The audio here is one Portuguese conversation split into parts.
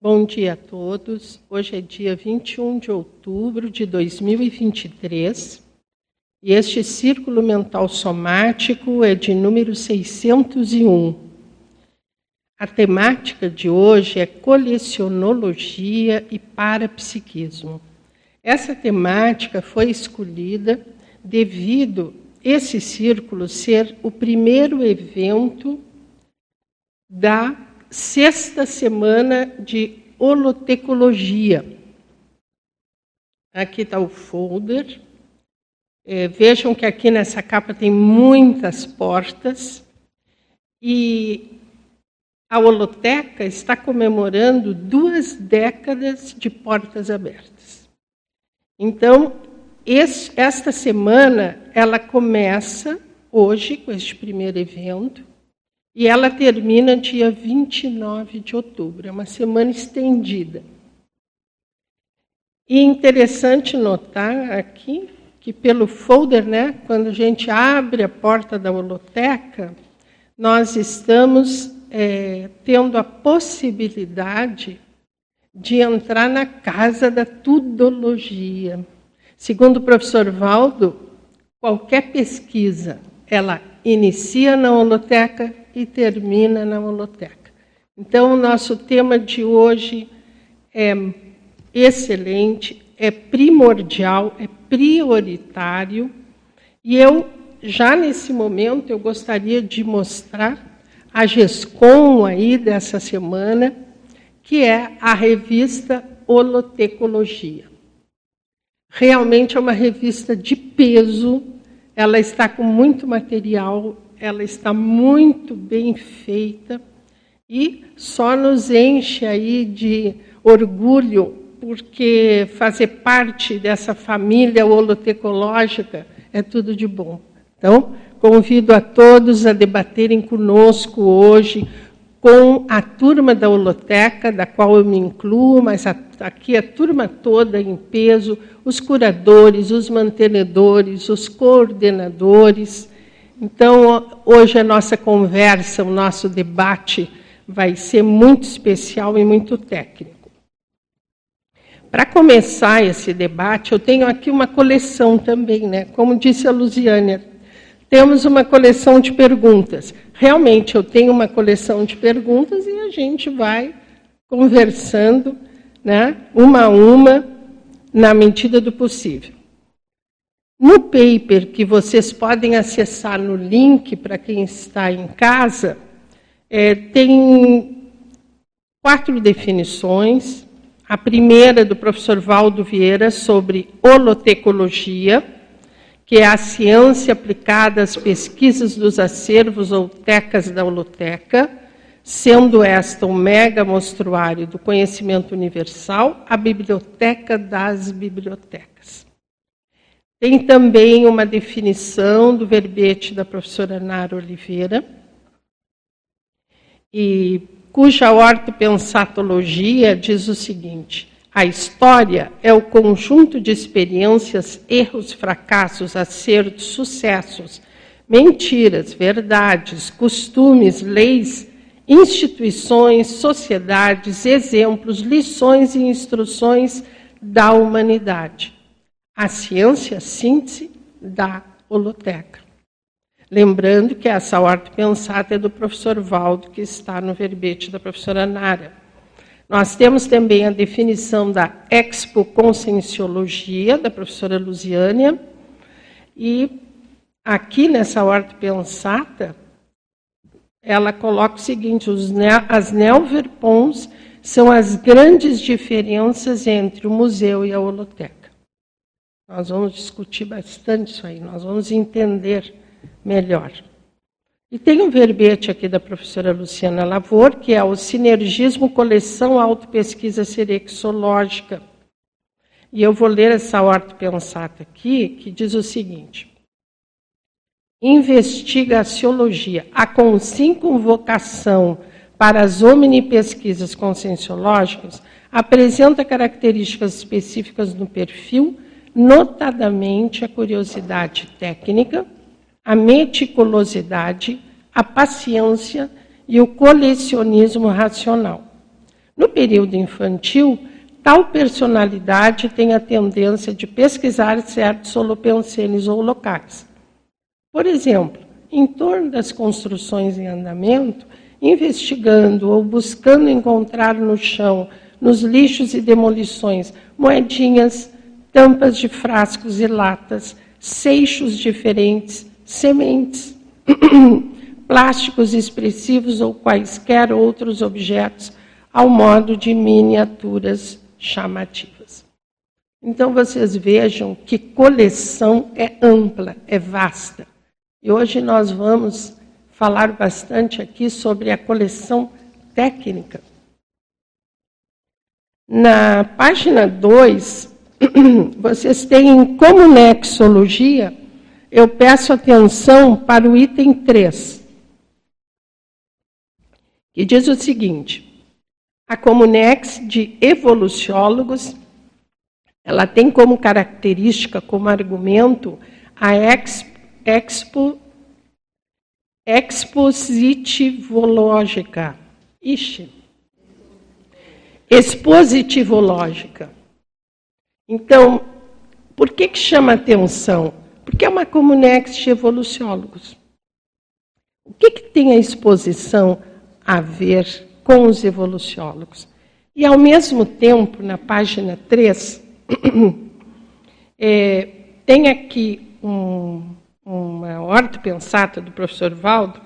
Bom dia a todos. Hoje é dia 21 de outubro de 2023 e este círculo mental somático é de número 601. A temática de hoje é colecionologia e parapsiquismo. Essa temática foi escolhida devido esse círculo ser o primeiro evento da sexta semana de holotecologia. Aqui está o folder. É, vejam que aqui nessa capa tem muitas portas. E a holoteca está comemorando duas décadas de portas abertas. Então, esse, esta semana, ela começa hoje, com este primeiro evento, e ela termina dia 29 de outubro, é uma semana estendida. E interessante notar aqui que pelo folder, né, quando a gente abre a porta da holoteca, nós estamos é, tendo a possibilidade de entrar na casa da tudologia. Segundo o professor Valdo, qualquer pesquisa, ela inicia na holoteca e termina na holoteca. Então, o nosso tema de hoje é excelente, é primordial, é prioritário, e eu, já nesse momento, eu gostaria de mostrar a GESCOM aí dessa semana, que é a revista Holotecologia. Realmente é uma revista de peso, ela está com muito material ela está muito bem feita e só nos enche aí de orgulho, porque fazer parte dessa família holotecológica é tudo de bom. Então, convido a todos a debaterem conosco hoje com a turma da holoteca, da qual eu me incluo, mas aqui a turma toda em peso, os curadores, os mantenedores, os coordenadores, então, hoje a nossa conversa, o nosso debate vai ser muito especial e muito técnico. Para começar esse debate, eu tenho aqui uma coleção também, né? Como disse a Luziânia, temos uma coleção de perguntas. Realmente, eu tenho uma coleção de perguntas e a gente vai conversando, né? Uma a uma, na medida do possível. No paper que vocês podem acessar no link para quem está em casa, é, tem quatro definições. A primeira do professor Valdo Vieira sobre holotecologia, que é a ciência aplicada às pesquisas dos acervos ou tecas da holoteca, sendo esta um mega mostruário do conhecimento universal, a biblioteca das bibliotecas. Tem também uma definição do verbete da professora Nara Oliveira, e cuja ortopensatologia diz o seguinte: a história é o conjunto de experiências, erros, fracassos, acertos, sucessos, mentiras, verdades, costumes, leis, instituições, sociedades, exemplos, lições e instruções da humanidade a ciência síntese da holoteca. Lembrando que essa ordem pensada é do professor Valdo, que está no verbete da professora Nara. Nós temos também a definição da expoconscienciologia, da professora Luziânia, e aqui nessa ordem pensada, ela coloca o seguinte: os, as neoverpons são as grandes diferenças entre o museu e a holoteca. Nós vamos discutir bastante isso aí, nós vamos entender melhor. E tem um verbete aqui da professora Luciana Lavor, que é o Sinergismo Coleção Autopesquisa Serexológica. E eu vou ler essa ordem pensada aqui, que diz o seguinte: Investigaciologia, a com vocação para as omnipesquisas conscienciológicas, apresenta características específicas no perfil notadamente a curiosidade técnica, a meticulosidade, a paciência e o colecionismo racional. No período infantil, tal personalidade tem a tendência de pesquisar certos holopensenes ou locais. Por exemplo, em torno das construções em andamento, investigando ou buscando encontrar no chão, nos lixos e demolições, moedinhas, tampas de frascos e latas, seixos diferentes, sementes, plásticos expressivos ou quaisquer outros objetos, ao modo de miniaturas chamativas. Então vocês vejam que coleção é ampla, é vasta. E hoje nós vamos falar bastante aqui sobre a coleção técnica. Na página 2, vocês têm como nexologia, eu peço atenção para o item 3, que diz o seguinte: a Comunex de evoluciólogos, ela tem como característica, como argumento, a expo, expositivológica. Ixi. Expositivológica. Então, por que, que chama atenção? Porque é uma comunex de evoluciólogos. O que, que tem a exposição a ver com os evoluciólogos? E, ao mesmo tempo, na página 3, é, tem aqui um, uma horta pensata do professor Valdo,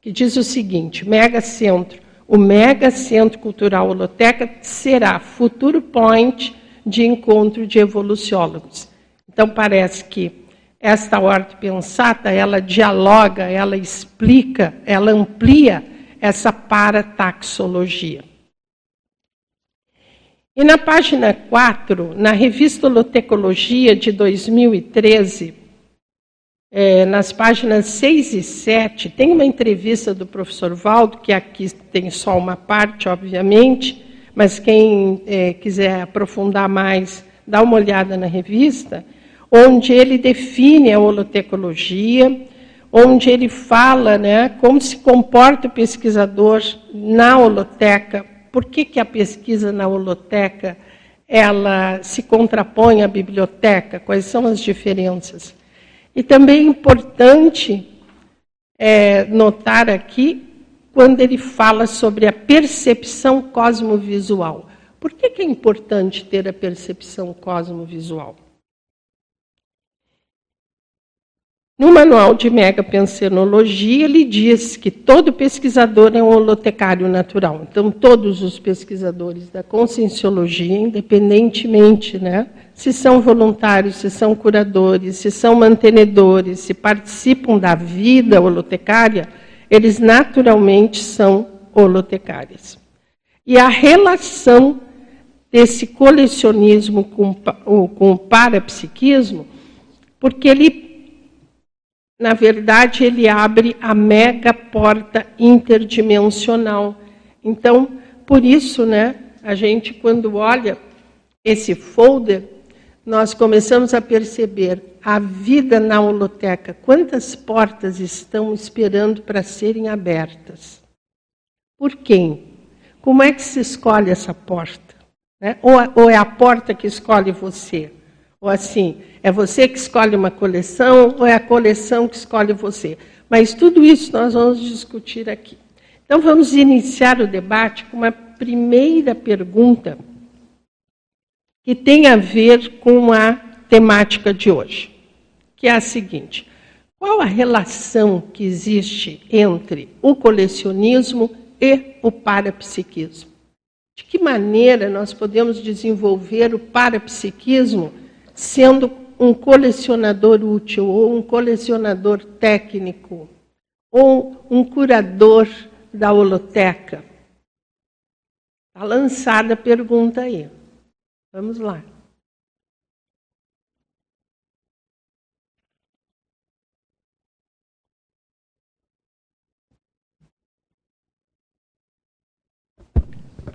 que diz o seguinte: Mega Centro, o Mega Centro Cultural Holoteca será futuro point de encontro de evoluciólogos. Então parece que esta horta pensata, ela dialoga, ela explica, ela amplia essa parataxologia. E na página 4, na revista Holotecologia de 2013, é, nas páginas 6 e 7, tem uma entrevista do professor Valdo, que aqui tem só uma parte, obviamente, mas quem é, quiser aprofundar mais, dá uma olhada na revista, onde ele define a holotecologia, onde ele fala né, como se comporta o pesquisador na holoteca, por que, que a pesquisa na holoteca ela se contrapõe à biblioteca, quais são as diferenças. E também é importante é, notar aqui quando ele fala sobre a percepção cosmovisual. Por que, que é importante ter a percepção cosmovisual? No manual de megapensenologia, ele diz que todo pesquisador é um holotecário natural. Então, todos os pesquisadores da conscienciologia, independentemente né, se são voluntários, se são curadores, se são mantenedores, se participam da vida holotecária, eles naturalmente são holotecários. E a relação desse colecionismo com, com o parapsiquismo, porque ele, na verdade, ele abre a mega porta interdimensional. Então, por isso, né, a gente, quando olha esse folder, nós começamos a perceber a vida na holoteca, quantas portas estão esperando para serem abertas. Por quem? Como é que se escolhe essa porta? Né? Ou, ou é a porta que escolhe você? Ou assim, é você que escolhe uma coleção ou é a coleção que escolhe você? Mas tudo isso nós vamos discutir aqui. Então vamos iniciar o debate com uma primeira pergunta que tem a ver com a temática de hoje, que é a seguinte: qual a relação que existe entre o colecionismo e o parapsiquismo? De que maneira nós podemos desenvolver o parapsiquismo sendo um colecionador útil, ou um colecionador técnico, ou um curador da holoteca? Está lançada a pergunta aí. Vamos lá.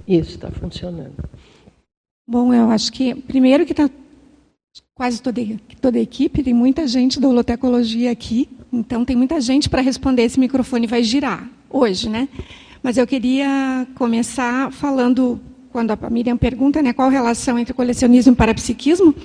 Isso está funcionando. Bom, eu acho que primeiro que está quase toda, toda a equipe, tem muita gente da holotecologia aqui, então tem muita gente para responder, esse microfone vai girar. hoje, né? Mas eu queria começar falando, quando a Miriam pergunta né, qual a relação entre colecionismo e parapsiquismo,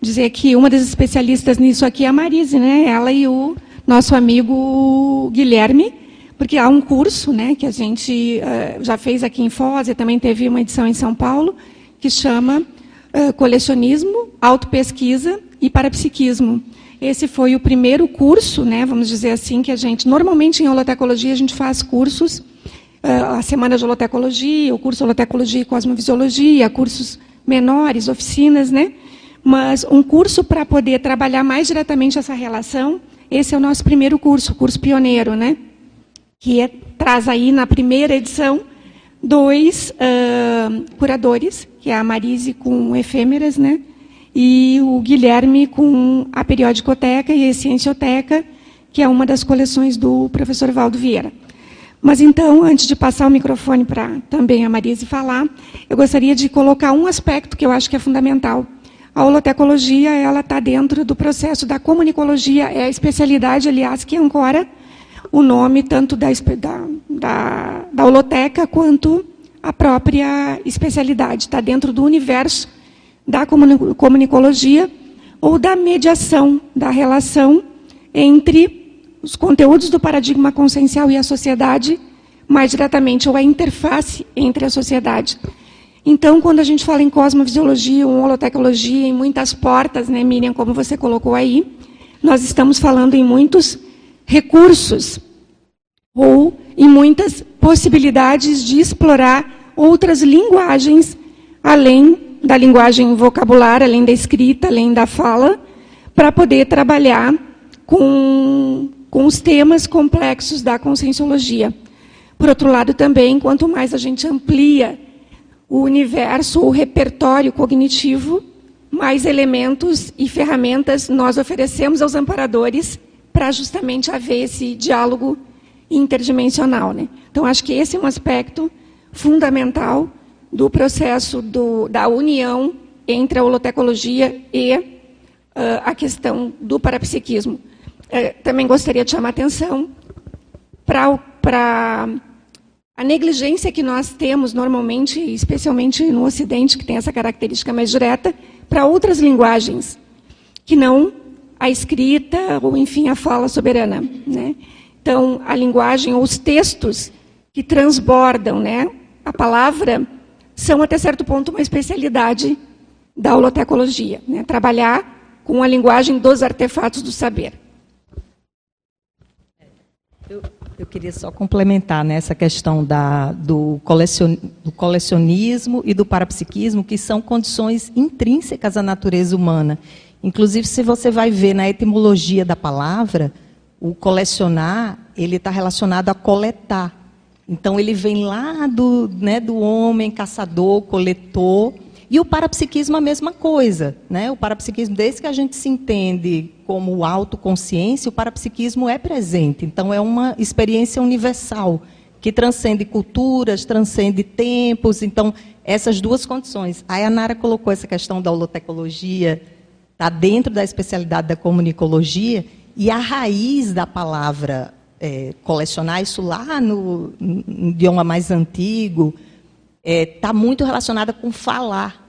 dizer que uma das especialistas nisso aqui é a Marise, né? ela e o nosso amigo Guilherme, porque há um curso né, que a gente uh, já fez aqui em Foz e também teve uma edição em São Paulo, que chama uh, Colecionismo, Autopesquisa e Parapsiquismo. Esse foi o primeiro curso, né, vamos dizer assim, que a gente, normalmente em holotecologia, a gente faz cursos a Semana de Holotecologia, o curso Holotecologia e Cosmovisiologia, cursos menores, oficinas, né? Mas um curso para poder trabalhar mais diretamente essa relação, esse é o nosso primeiro curso, o curso pioneiro, né? Que é, traz aí na primeira edição dois uh, curadores, que é a Marise com efêmeras, né? E o Guilherme com a Periodicoteca e a Ciencioteca, que é uma das coleções do professor Valdo Vieira. Mas então, antes de passar o microfone para também a Marise falar, eu gostaria de colocar um aspecto que eu acho que é fundamental. A holotecologia ela está dentro do processo da comunicologia, é a especialidade, aliás, que ancora o nome tanto da, da, da, holoteca quanto a própria especialidade. Está dentro do universo da comunicologia ou da mediação, da relação entre os conteúdos do paradigma consciencial e a sociedade, mais diretamente, ou a interface entre a sociedade. Então, quando a gente fala em cosmovisiologia, ou holotecnologia, em muitas portas, né, Miriam, como você colocou aí, nós estamos falando em muitos recursos ou em muitas possibilidades de explorar outras linguagens além da linguagem vocabular, além da escrita, além da fala, para poder trabalhar com com os temas complexos da conscienciologia. Por outro lado, também, quanto mais a gente amplia o universo, o repertório cognitivo, mais elementos e ferramentas nós oferecemos aos amparadores para justamente haver esse diálogo interdimensional. Né? Então, acho que esse é um aspecto fundamental do processo do, da união entre a holotecologia e uh, a questão do parapsiquismo também gostaria de chamar atenção para a negligência que nós temos normalmente, especialmente no Ocidente, que tem essa característica mais direta, para outras linguagens, que não a escrita ou, enfim, a fala soberana. Né? Então, a linguagem ou os textos que transbordam né, a palavra são, até certo ponto, uma especialidade da holotecologia. Né? Trabalhar com a linguagem dos artefatos do saber. Eu, eu, queria só complementar nessa né, questão da, do, colecion, do colecionismo e do parapsiquismo, que são condições intrínsecas à natureza humana. Inclusive, se você vai ver na etimologia da palavra, o colecionar ele está relacionado a coletar. Então, ele vem lá do, né, do homem caçador, coletor, e o parapsiquismo a mesma coisa. Né? O parapsiquismo, desde que a gente se entende como autoconsciência, o parapsiquismo é presente. Então, é uma experiência universal, que transcende culturas, transcende tempos. Então, essas duas condições. Aí a Nara colocou essa questão da holotecologia, está dentro da especialidade da comunicologia, e a raiz da palavra é, colecionar, isso lá no, no idioma mais antigo, está é, tá muito relacionada com falar.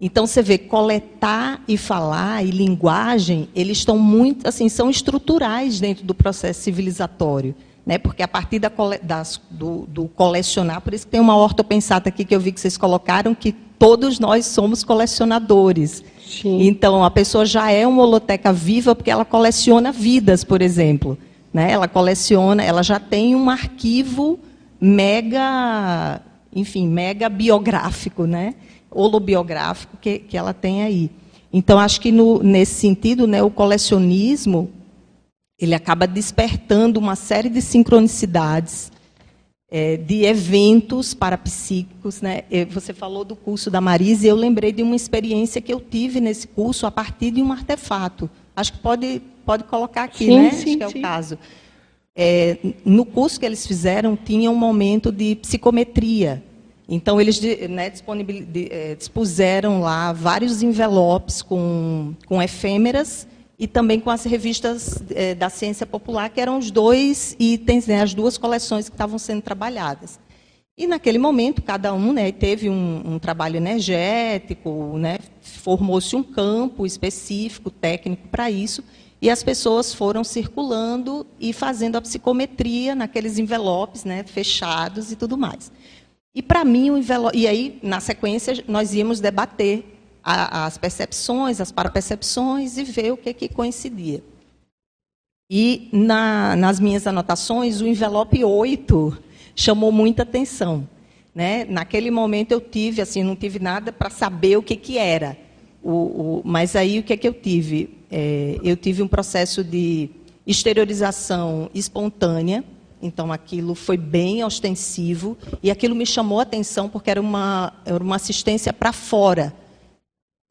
Então você vê coletar e falar e linguagem, eles estão muito assim, são estruturais dentro do processo civilizatório, né? Porque a partir da, das, do, do, colecionar, por isso que tem uma ortopensata aqui que eu vi que vocês colocaram que todos nós somos colecionadores. Sim. Então a pessoa já é uma holoteca viva porque ela coleciona vidas, por exemplo, né? Ela coleciona, ela já tem um arquivo mega enfim, mega biográfico, né? holobiográfico que, que ela tem aí. Então, acho que no, nesse sentido, né, o colecionismo ele acaba despertando uma série de sincronicidades, é, de eventos parapsíquicos. Né? Você falou do curso da Marisa e eu lembrei de uma experiência que eu tive nesse curso a partir de um artefato. Acho que pode, pode colocar aqui, sim, né? Sim, acho que é sim. o caso. É, no curso que eles fizeram, tinha um momento de psicometria. Então, eles né, é, dispuseram lá vários envelopes com, com efêmeras e também com as revistas é, da ciência popular, que eram os dois itens, né, as duas coleções que estavam sendo trabalhadas. E naquele momento, cada um né, teve um, um trabalho energético, né, formou-se um campo específico, técnico para isso, e as pessoas foram circulando e fazendo a psicometria naqueles envelopes né, fechados e tudo mais. E para mim, o envelope. E aí, na sequência, nós íamos debater a, as percepções, as parapercepções e ver o que, que coincidia. E na, nas minhas anotações, o envelope 8 chamou muita atenção. Né? Naquele momento eu tive, assim, não tive nada para saber o que, que era. O, o, mas aí o que, é que eu tive? É, eu tive um processo de exteriorização espontânea, então aquilo foi bem ostensivo e aquilo me chamou a atenção porque era uma, era uma assistência para fora,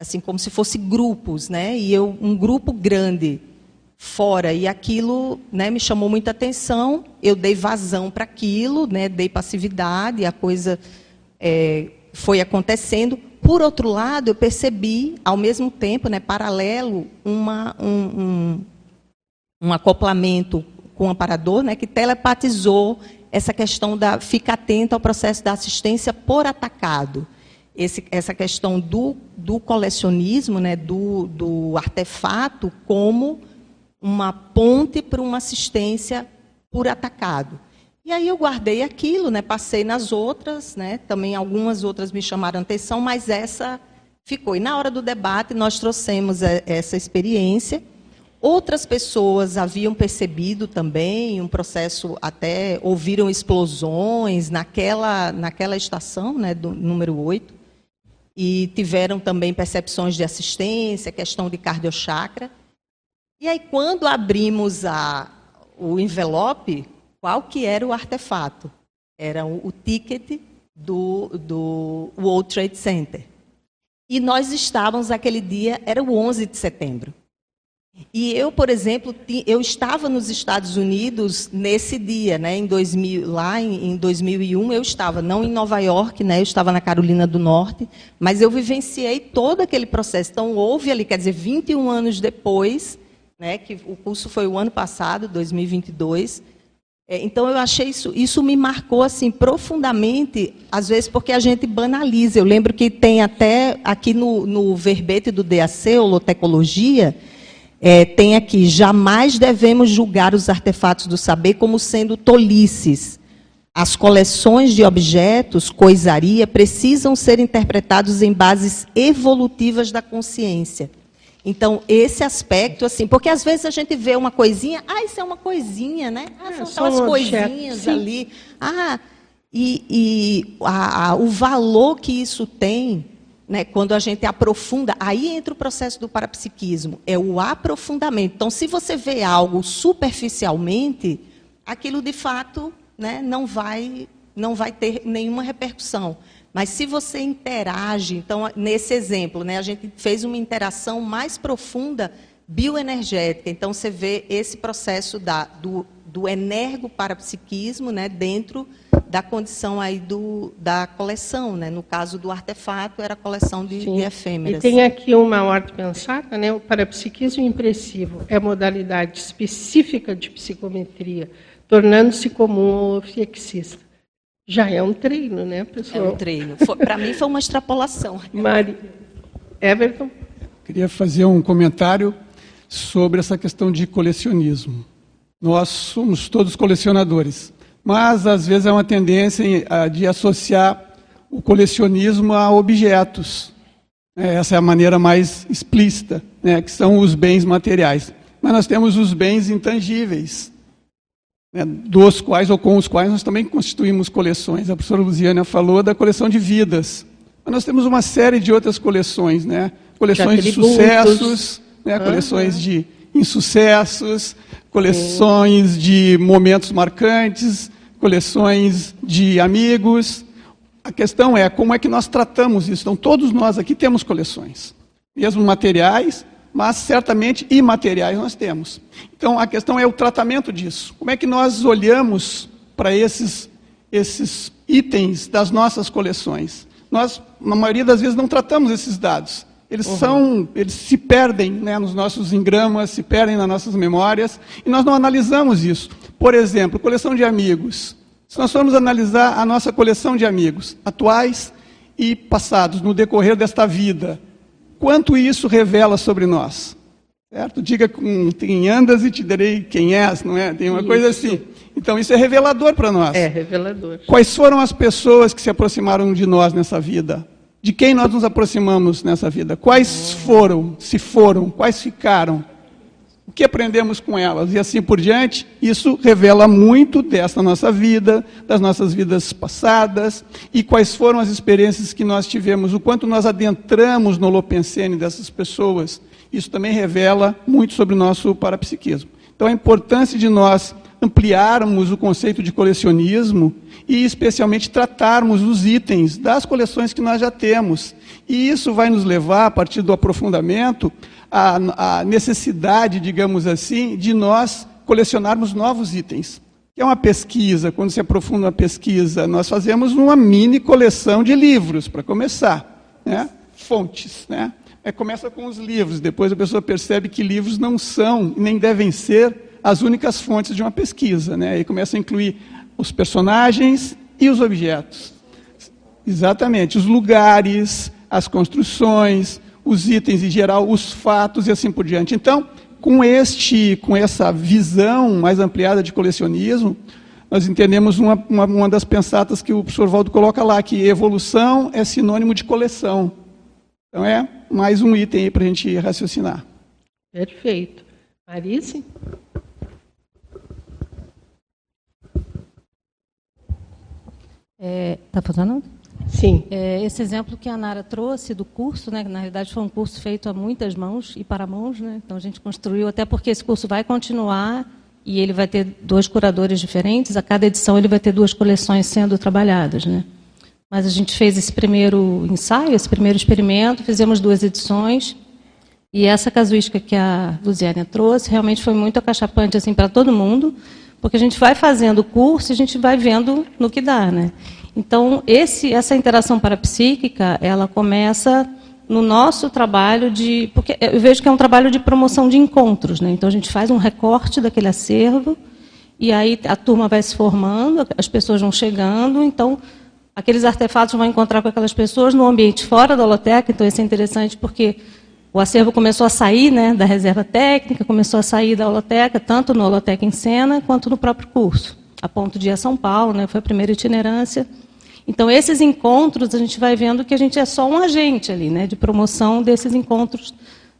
assim como se fosse grupos, né? E eu um grupo grande fora e aquilo, né, me chamou muita atenção. Eu dei vazão para aquilo, né? Dei passividade, a coisa é, foi acontecendo. Por outro lado, eu percebi, ao mesmo tempo, né, paralelo, uma, um, um, um acoplamento com o amparador, né, que telepatizou essa questão da fica atento ao processo da assistência por atacado. Esse, essa questão do, do colecionismo, né, do, do artefato, como uma ponte para uma assistência por atacado. E aí eu guardei aquilo, né, passei nas outras, né, também algumas outras me chamaram atenção, mas essa ficou. E na hora do debate nós trouxemos é, essa experiência Outras pessoas haviam percebido também um processo, até ouviram explosões naquela, naquela estação, né, do número 8, e tiveram também percepções de assistência, questão de cardiochakra. E aí, quando abrimos a, o envelope, qual que era o artefato? Era o, ticket do, do World Trade Center. E nós estávamos, aquele dia, era o 11 de setembro. E eu, por exemplo, eu estava nos Estados Unidos nesse dia, né, em 2000, lá em, 2001 eu estava, não em Nova York, né, eu estava na Carolina do Norte, mas eu vivenciei todo aquele processo. Então houve ali, quer dizer, 21 anos depois, né, que o curso foi o ano passado, 2022. É, então eu achei isso, isso me marcou assim profundamente, às vezes porque a gente banaliza. Eu lembro que tem até aqui no, no verbete do DAC, holotecologia, é, tem aqui: jamais devemos julgar os artefatos do saber como sendo tolices. As coleções de objetos, coisaria, precisam ser interpretados em bases evolutivas da consciência. Então, esse aspecto, assim, porque às vezes a gente vê uma coisinha, ah, isso é uma coisinha, né? Ah, é, são aquelas coisinhas ali. Ah, e, e a, a, o valor que isso tem né, quando a gente aprofunda, aí entra o processo do parapsiquismo, é o aprofundamento. Então, se você vê algo superficialmente, aquilo de fato né, não, vai, não vai ter nenhuma repercussão. Mas se você interage, então, nesse exemplo, né, a gente fez uma interação mais profunda bioenergética. Então, você vê esse processo da, do, do energo-parapsiquismo né, dentro da condição aí do, da coleção, né? No caso do artefato, era a coleção de, de efêmeras. E tem aqui uma ordem pensada, né? O parapsiquismo impressivo é modalidade específica de psicometria, tornando-se comum ao ofiexista. Já é um treino, né, pessoal? É um treino. Para mim foi uma extrapolação. Mari, Everton? Queria fazer um comentário sobre essa questão de colecionismo. Nós somos todos colecionadores mas às vezes é uma tendência de associar o colecionismo a objetos. É, essa é a maneira mais explícita, né, que são os bens materiais. Mas nós temos os bens intangíveis, né, dos quais ou com os quais nós também constituímos coleções. A professora Luziana falou da coleção de vidas. Mas nós temos uma série de outras coleções, né? Coleções de, de sucessos, né? Uhum. coleções de insucessos, coleções de momentos marcantes, coleções de amigos. A questão é como é que nós tratamos isso. Então, todos nós aqui temos coleções, mesmo materiais, mas certamente imateriais nós temos. Então, a questão é o tratamento disso. Como é que nós olhamos para esses, esses itens das nossas coleções? Nós, na maioria das vezes, não tratamos esses dados. Eles uhum. são, eles se perdem né, nos nossos engramas, se perdem nas nossas memórias, e nós não analisamos isso. Por exemplo, coleção de amigos. Se nós formos analisar a nossa coleção de amigos, atuais e passados, no decorrer desta vida, quanto isso revela sobre nós? Certo? Diga com quem andas e te direi quem és, não é? Tem uma isso. coisa assim. Então isso é revelador para nós. É revelador. Quais foram as pessoas que se aproximaram de nós nessa vida? De quem nós nos aproximamos nessa vida? Quais foram, se foram, quais ficaram? O que aprendemos com elas? E assim por diante, isso revela muito desta nossa vida, das nossas vidas passadas, e quais foram as experiências que nós tivemos, o quanto nós adentramos no holopensene dessas pessoas. Isso também revela muito sobre o nosso parapsiquismo. Então a importância de nós ampliarmos o conceito de colecionismo e, especialmente, tratarmos os itens das coleções que nós já temos. E isso vai nos levar, a partir do aprofundamento, à, à necessidade, digamos assim, de nós colecionarmos novos itens. Que é uma pesquisa, quando se aprofunda uma pesquisa, nós fazemos uma mini coleção de livros, para começar. Né? Fontes. Né? É, começa com os livros, depois a pessoa percebe que livros não são, nem devem ser, as únicas fontes de uma pesquisa. Né? E começa a incluir os personagens e os objetos. Exatamente, os lugares, as construções, os itens em geral, os fatos e assim por diante. Então, com este, com essa visão mais ampliada de colecionismo, nós entendemos uma, uma, uma das pensatas que o professor Valdo coloca lá, que evolução é sinônimo de coleção. Então é mais um item aí para a gente raciocinar. Perfeito. Marise? Está é, tá funcionando? Sim. É, esse exemplo que a Nara trouxe do curso, né, que na realidade foi um curso feito a muitas mãos e para mãos, né, então a gente construiu, até porque esse curso vai continuar e ele vai ter dois curadores diferentes, a cada edição ele vai ter duas coleções sendo trabalhadas. Né? Mas a gente fez esse primeiro ensaio, esse primeiro experimento, fizemos duas edições, e essa casuística que a Luziane trouxe realmente foi muito acachapante assim, para todo mundo, porque a gente vai fazendo o curso e a gente vai vendo no que dá, né? Então, esse, essa interação parapsíquica, ela começa no nosso trabalho de... Porque eu vejo que é um trabalho de promoção de encontros, né? Então, a gente faz um recorte daquele acervo, e aí a turma vai se formando, as pessoas vão chegando, então aqueles artefatos vão encontrar com aquelas pessoas no ambiente fora da holoteca, então isso é interessante porque o acervo começou a sair né, da reserva técnica, começou a sair da holoteca, tanto no Holoteca em Cena quanto no próprio curso, a ponto de ir a São Paulo, né, foi a primeira itinerância. Então, esses encontros, a gente vai vendo que a gente é só um agente ali, né, de promoção desses encontros,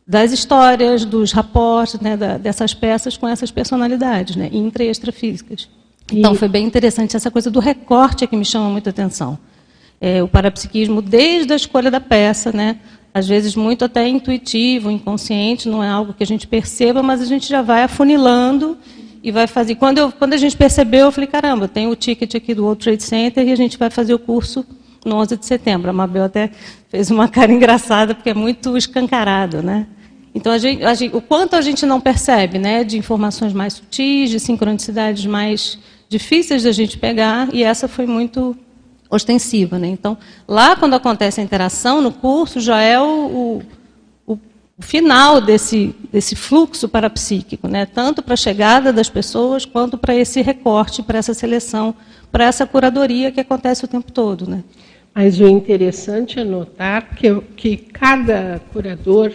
das histórias, dos raportes, né, da, dessas peças com essas personalidades, né, intra e extrafísicas. Então, foi bem interessante essa coisa do recorte que me chama muita atenção. É, o parapsiquismo, desde a escolha da peça, né, às vezes muito até intuitivo, inconsciente, não é algo que a gente perceba, mas a gente já vai afunilando e vai fazer. Quando, eu, quando a gente percebeu, eu falei, caramba, tem o ticket aqui do World Trade Center e a gente vai fazer o curso no 11 de setembro. A Mabel até fez uma cara engraçada, porque é muito escancarado, né? Então, a gente, a gente, o quanto a gente não percebe, né, de informações mais sutis, de sincronicidades mais difíceis da gente pegar, e essa foi muito ostensiva. Né? Então, lá quando acontece a interação no curso, já é o, o, o final desse, desse fluxo parapsíquico, né? tanto para a chegada das pessoas, quanto para esse recorte, para essa seleção, para essa curadoria que acontece o tempo todo. Né? Mas o interessante é notar que, que cada curador,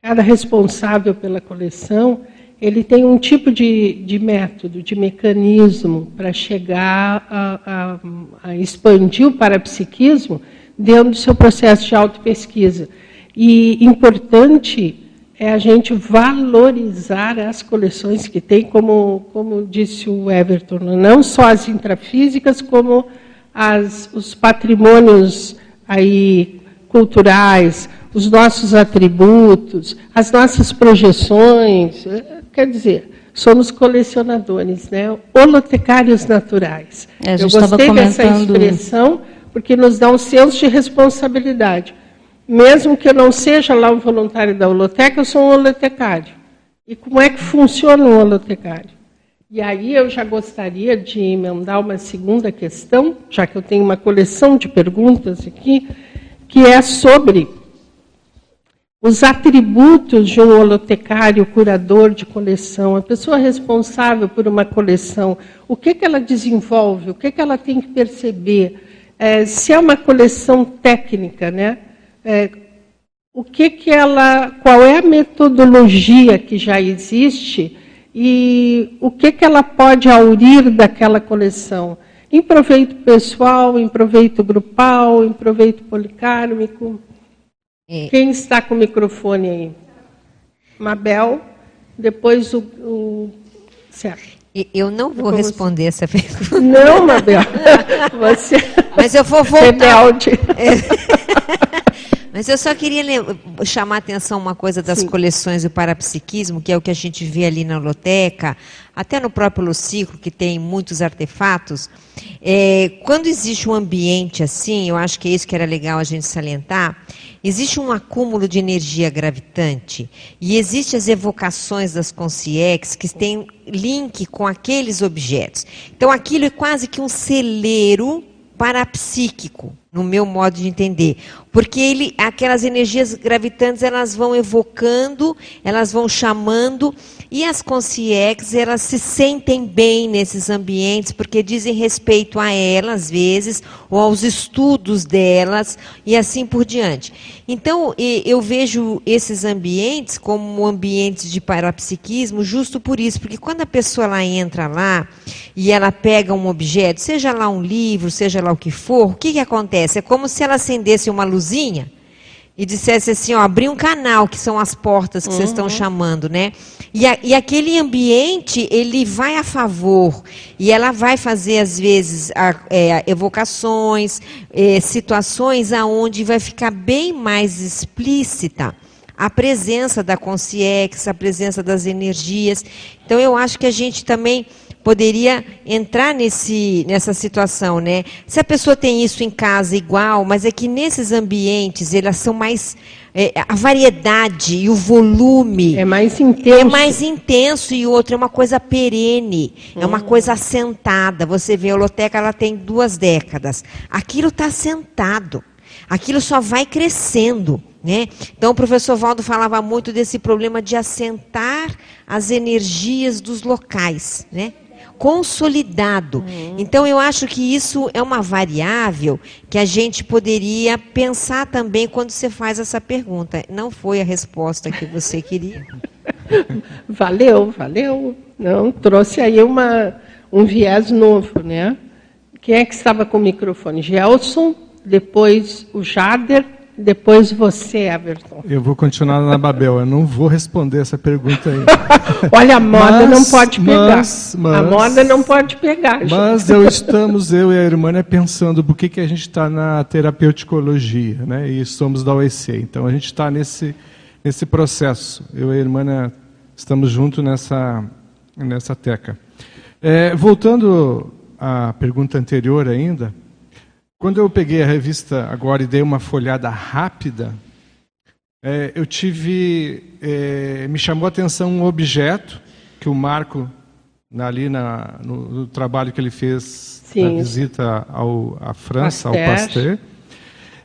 cada responsável pela coleção, ele tem um tipo de, de método, de mecanismo para chegar a, a, a, expandir o parapsiquismo dentro do seu processo de autopesquisa. E importante é a gente valorizar as coleções que tem, como, como disse o Everton, não só as intrafísicas, como as, os patrimônios aí culturais, os nossos atributos, as nossas projeções, Quer dizer, somos colecionadores, né? holotecários naturais. É, Eu gostei comentando... dessa expressão porque nos dá um senso de responsabilidade. Mesmo que eu não seja lá um voluntário da holoteca, eu sou um holotecário. E como é que funciona um holotecário? E aí eu já gostaria de emendar uma segunda questão, já que eu tenho uma coleção de perguntas aqui, que é sobre os atributos de um holotecário curador de coleção, a pessoa responsável por uma coleção, o que, que ela desenvolve, o que, que ela tem que perceber, é, se é uma coleção técnica, né? É, o que, que ela, qual é a metodologia que já existe e o que, que ela pode aurir daquela coleção, em proveito pessoal, em proveito grupal, em proveito policármico. É. Quem está com o microfone aí? Mabel, depois o, o certo. Eu não vou responder essa pergunta. Não, Mabel. Você Mas eu vou voltar. Rebelde. Mas eu só queria chamar a atenção uma coisa das Sim. coleções do parapsiquismo, que é o que a gente vê ali na loteca, até no próprio Luciclo, que tem muitos artefatos. É, quando existe um ambiente assim, eu acho que é isso que era legal a gente salientar, existe um acúmulo de energia gravitante e existem as evocações das consciex que têm link com aqueles objetos. Então aquilo é quase que um celeiro parapsíquico, no meu modo de entender, porque ele, aquelas energias gravitantes, elas vão evocando, elas vão chamando, e as consciex, elas se sentem bem nesses ambientes, porque dizem respeito a elas, às vezes, ou aos estudos delas, e assim por diante. Então, eu vejo esses ambientes como ambientes de parapsiquismo, justo por isso, porque quando a pessoa lá entra lá, e ela pega um objeto, seja lá um livro, seja lá o que for, o que, que acontece? É como se ela acendesse uma luzinha e dissesse assim, ó, abrir um canal, que são as portas que uhum. vocês estão uhum. chamando, né? E, a, e, aquele ambiente, ele vai a favor, e ela vai fazer, às vezes, a, é, evocações, é, situações aonde vai ficar bem mais explícita a presença da consciência, a presença das energias. Então, eu acho que a gente também poderia entrar nesse, nessa situação, né? Se a pessoa tem isso em casa igual, mas é que nesses ambientes elas são mais é, a variedade e o volume é mais intenso. É mais intenso e outro é uma coisa perene, hum. é uma coisa assentada. Você vê a holoteca, ela tem duas décadas. Aquilo está assentado. Aquilo só vai crescendo. Né? Então, o professor Valdo falava muito desse problema de assentar as energias dos locais. Né? Consolidado. Uhum. Então, eu acho que isso é uma variável que a gente poderia pensar também quando você faz essa pergunta. Não foi a resposta que você queria. valeu, valeu. Não, trouxe aí uma, um viés novo, né? Quem é que estava com o microfone? Gelson, depois o Jader depois você, Everton. Eu vou continuar na Babel. Eu não vou responder essa pergunta aí. Olha, a moda mas, não pode pegar. Mas, mas, a moda não pode pegar. Mas eu estamos, eu e a irmã, né, pensando por que, que a gente está na terapeuticologia, né? E somos da OEC. Então a gente está nesse, nesse processo. Eu e a irmã né, estamos juntos nessa, nessa teca. É, voltando à pergunta anterior ainda, quando eu peguei a revista agora e dei uma folhada rápida, é, eu tive. É, me chamou a atenção um objeto que o Marco, ali na, no, no trabalho que ele fez Sim. na visita ao, à França, Pasteur. ao Pasteur.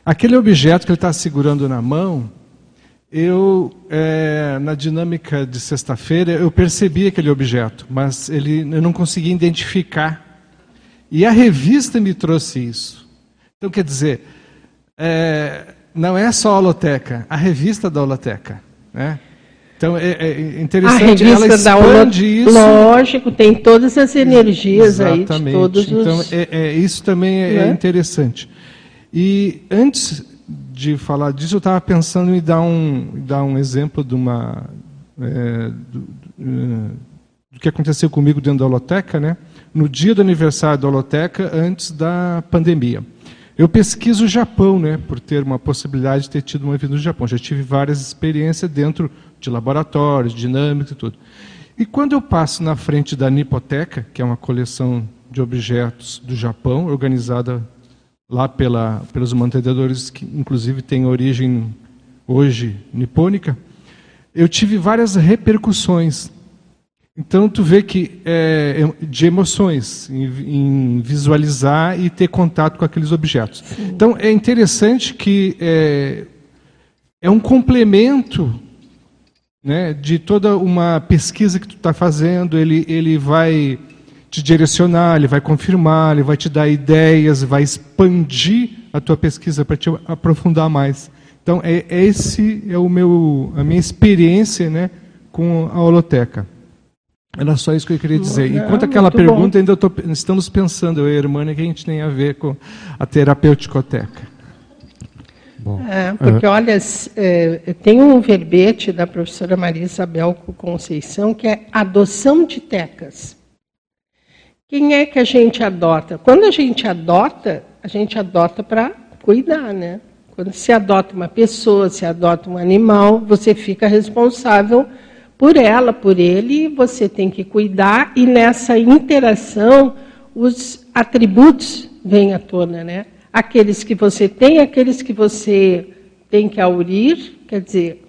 Aquele objeto que ele está segurando na mão, eu, é, na dinâmica de sexta-feira, eu percebi aquele objeto, mas ele, eu não conseguia identificar. E a revista me trouxe isso. Então, quer dizer, é, não é só a holoteca, a revista da holoteca. Né? Então, é, é interessante, a ela expande da isso. Lógico, tem todas as energias Exatamente. aí de todos então, os... é, é, isso também é, é, interessante. E antes de falar disso, eu estava pensando em dar um, dar um exemplo de uma... É, do, do, do que aconteceu comigo dentro da holoteca, né? no dia do aniversário da holoteca, antes da pandemia. Eu pesquiso o Japão, né, por ter uma possibilidade de ter tido uma vida no Japão. Já tive várias experiências dentro de laboratórios, dinâmica e tudo. E quando eu passo na frente da Nipoteca, que é uma coleção de objetos do Japão, organizada lá pela, pelos mantenedores, que inclusive tem origem hoje nipônica, eu tive várias repercussões então tu vê que é, é, de emoções, em, em, visualizar e ter contato com aqueles objetos. Sim. Então é interessante que é, é um complemento né, de toda uma pesquisa que tu está fazendo. Ele, ele vai te direcionar, ele vai confirmar, ele vai te dar ideias, vai expandir a tua pesquisa para te aprofundar mais. Então, é, é, esse é o meu, a minha experiência né, com a holoteca. Era só isso que eu queria dizer. Enquanto aquela pergunta, bom. ainda tô, estamos pensando, eu e a irmã, que a gente tem a ver com a terapêuticoteca. Bom, é, porque, olha, é, tem um verbete da professora Maria Isabel Conceição que é adoção de tecas. Quem é que a gente adota? Quando a gente adota, a gente adota para cuidar, né? Quando se adota uma pessoa, se adota um animal, você fica responsável por ela, por ele, você tem que cuidar e nessa interação os atributos vêm à tona, né? Aqueles que você tem, aqueles que você tem que aurir, quer dizer,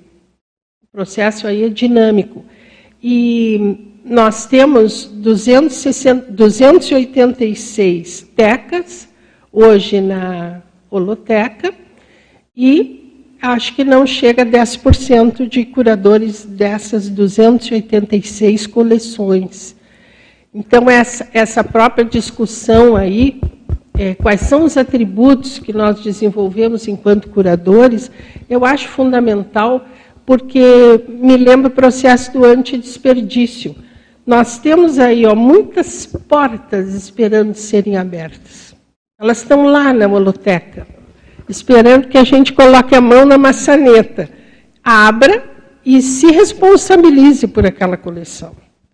o processo aí é dinâmico. E nós temos 260, 286 tecas hoje na holoteca e acho que não chega a 10% de curadores dessas 286 coleções. Então, essa, essa própria discussão aí, é, quais são os atributos que nós desenvolvemos enquanto curadores, eu acho fundamental, porque me lembra o processo do antidesperdício. Nós temos aí ó, muitas portas esperando serem abertas. Elas estão lá na holoteca esperando que a gente coloque a mão na maçaneta, abra e se responsabilize por aquela coleção.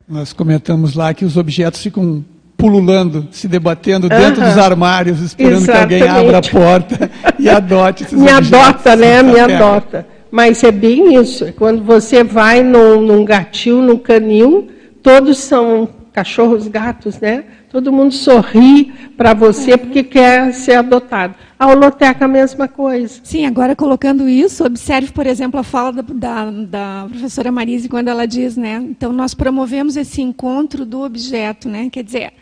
Nós comentamos lá que os objetos ficam pululando, se debatendo dentro dos armários, esperando Exatamente. que alguém abra a porta e adote esses Me objetos. adota, né? Me adota. Mas é bem isso. Quando você vai num, num gatil, num canil, todos são cachorros, gatos, né? Todo mundo sorri para você porque quer ser adotado. A holoteca, a mesma coisa. Sim, agora colocando isso, observe, por exemplo, a fala da, da, da, professora Marise, quando ela diz, né? Então, nós promovemos esse encontro do objeto, né? Quer dizer,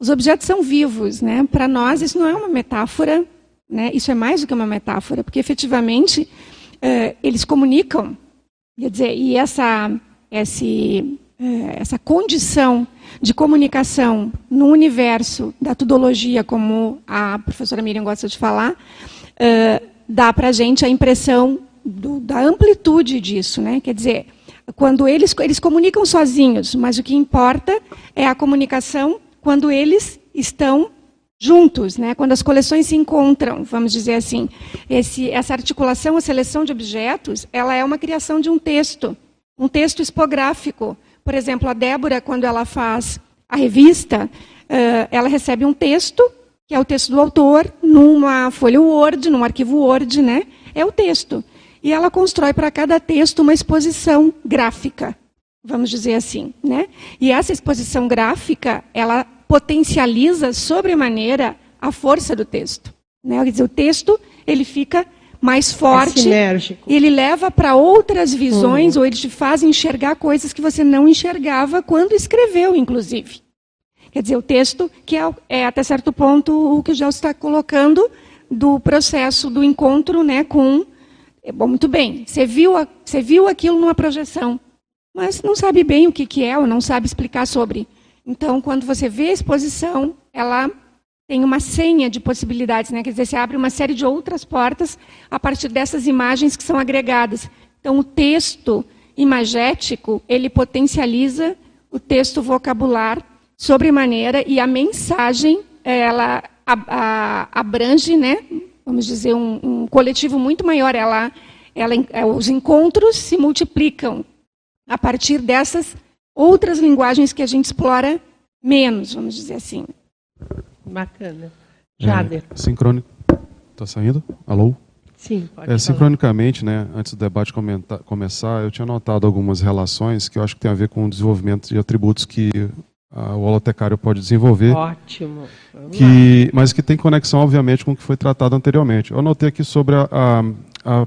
os objetos são vivos, né? Para nós, isso não é uma metáfora, né? Isso é mais do que uma metáfora, porque efetivamente eh, eles comunicam. Quer dizer, e essa, esse, eh, essa condição de comunicação no universo da tudologia, como a professora Miriam gosta de falar, uh, dá para a gente a impressão do, da amplitude disso. Né? Quer dizer, quando eles, eles comunicam sozinhos, mas o que importa é a comunicação quando eles estão juntos, né? quando as coleções se encontram, vamos dizer assim. Esse, essa articulação, a seleção de objetos, ela é uma criação de um texto, um texto expográfico, por exemplo, a Débora, quando ela faz a revista, ela recebe um texto, que é o texto do autor, numa folha Word, num arquivo Word, né? É o texto. E ela constrói para cada texto uma exposição gráfica, vamos dizer assim, né? E essa exposição gráfica, ela potencializa sobremaneira a força do texto. Né? Quer dizer, o texto ele fica mais forte. É ele leva para outras visões, uhum. ou ele te faz enxergar coisas que você não enxergava quando escreveu, inclusive. Quer dizer, o texto, que é, é até certo ponto o que o Gelson está colocando do processo do encontro né, com. É bom, muito bem, você viu, você viu aquilo numa projeção, mas não sabe bem o que, que é, ou não sabe explicar sobre. Então, quando você vê a exposição, ela tem uma senha de possibilidades, né? quer dizer, você abre uma série de outras portas a partir dessas imagens que são agregadas. Então, o texto imagético, ele potencializa o texto vocabular sobremaneira e a mensagem, ela abrange, né? vamos dizer, um, um, coletivo muito maior. Ela, ela, é, os encontros se multiplicam a partir dessas outras linguagens que a gente explora menos, vamos dizer assim. Bacana. É, Jader. É, sincrônico. Está saindo? Alô? Sim, pode é, Sincronicamente, né, antes do debate comentar, começar, eu tinha notado algumas relações que eu acho que tem a ver com o desenvolvimento de atributos que a, o holotecário pode desenvolver. Ótimo. que, mas que tem conexão, obviamente, com o que foi tratado anteriormente. Eu anotei aqui sobre a, a, a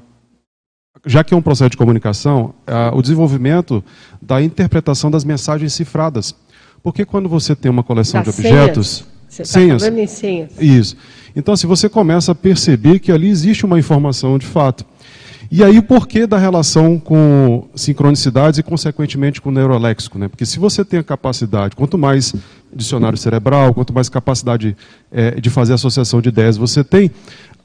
já que é um processo de comunicação, o desenvolvimento da interpretação das mensagens cifradas. Porque quando você tem uma coleção das de objetos, senhas. Você está falando em senhas. Isso. Então, se você começa a perceber que ali existe uma informação de fato. E aí, o porquê da relação com sincronicidades e, consequentemente, com o neuroléxico? Né? Porque se você tem a capacidade, quanto mais dicionário cerebral, quanto mais capacidade é, de fazer associação de ideias você tem,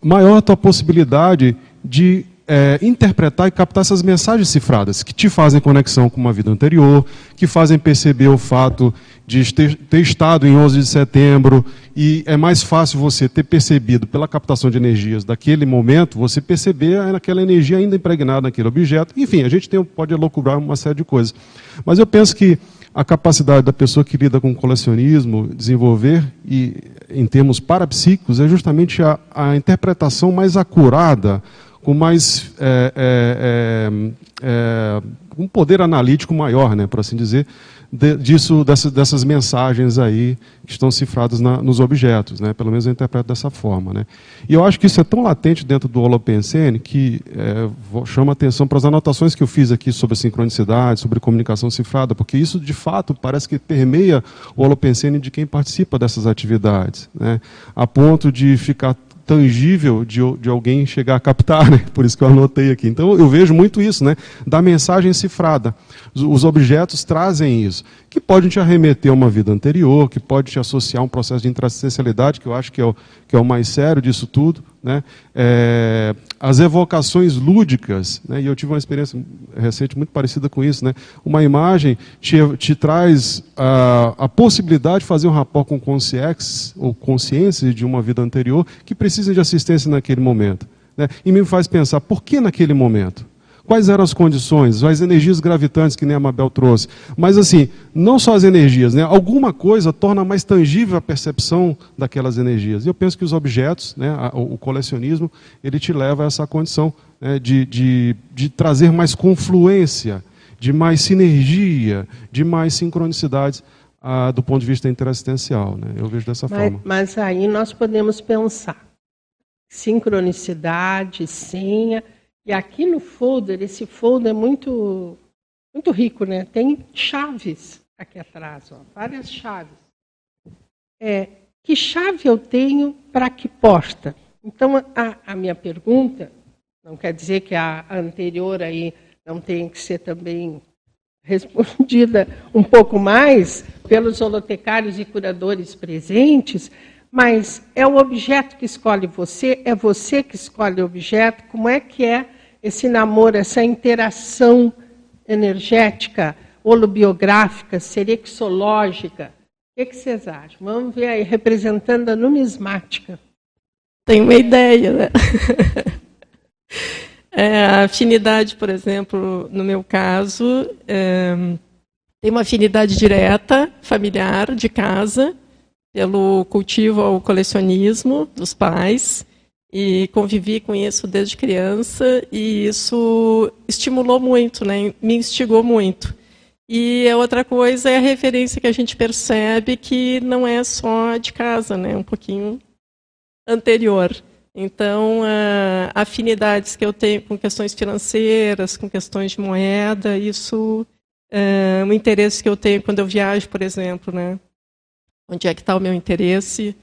maior a tua possibilidade de é, interpretar e captar essas mensagens cifradas, que te fazem conexão com uma vida anterior, que fazem perceber o fato de ter, ter, estado em 11 de setembro, e é mais fácil você ter percebido pela captação de energias daquele momento, você perceber aquela energia ainda impregnada naquele objeto. Enfim, a gente tem, pode elocubrar uma série de coisas. Mas eu penso que a capacidade da pessoa que lida com colecionismo desenvolver, e em termos parapsíquicos, é justamente a, a interpretação mais acurada com mais é, é, é, é, um poder analítico maior, né, por assim dizer, de, disso, dessa, dessas mensagens aí que estão cifradas na, nos objetos, né, pelo menos eu interpreto dessa forma. Né. E eu acho que isso é tão latente dentro do Holopensene que é, chama atenção para as anotações que eu fiz aqui sobre sincronicidade, sobre comunicação cifrada, porque isso de fato parece que permeia o Holopensene de quem participa dessas atividades, né, a ponto de ficar tangível de, de alguém chegar a captar, né? por isso que eu anotei aqui. Então eu vejo muito isso, né? da mensagem cifrada. Os, os objetos trazem isso, que pode te arremeter a uma vida anterior, que pode te associar a um processo de intrassencialidade, que eu acho que é o, que é o mais sério disso tudo. Né? É, as evocações lúdicas, né? e eu tive uma experiência recente muito parecida com isso. Né? Uma imagem te, te traz a, a possibilidade de fazer um rapport com consciência ou consciência de uma vida anterior que precisa de assistência naquele momento. Né? E me faz pensar, por que naquele momento? Quais eram as condições, as energias gravitantes que nem a Mabel trouxe. Mas assim, não só as energias, né? alguma coisa torna mais tangível a percepção daquelas energias. E eu penso que os objetos, né, o colecionismo, ele te leva a essa condição né, de, de, de trazer mais confluência, de mais sinergia, de mais sincronicidades ah, do ponto de vista interassistencial. Né? Eu vejo dessa mas, forma. Mas aí nós podemos pensar sincronicidade, senha e aqui no folder, esse folder é muito, muito rico, né? Tem chaves aqui atrás, ó, várias chaves. É, que chave eu tenho para que porta? Então, a, a, minha pergunta, não quer dizer que a, a anterior aí não tem que ser também respondida um pouco mais pelos holotecários e curadores presentes, mas é o objeto que escolhe você, é você que escolhe o objeto. Como é que é esse namoro, essa interação energética, holobiográfica, serexológica? O que, vocês acham? Vamos ver aí, representando a numismática. Tem uma ideia, né? É, a afinidade, por exemplo, no meu caso, é, tem uma afinidade direta, familiar, de casa, pelo cultivo ao colecionismo dos pais e convivi com isso desde criança e isso estimulou muito, né? me instigou muito. E a outra coisa é a referência que a gente percebe que não é só de casa, né? um pouquinho anterior. Então, afinidades que eu tenho com questões financeiras, com questões de moeda, isso é interesse que eu tenho quando eu viajo, por exemplo, né? Onde é que está o meu interesse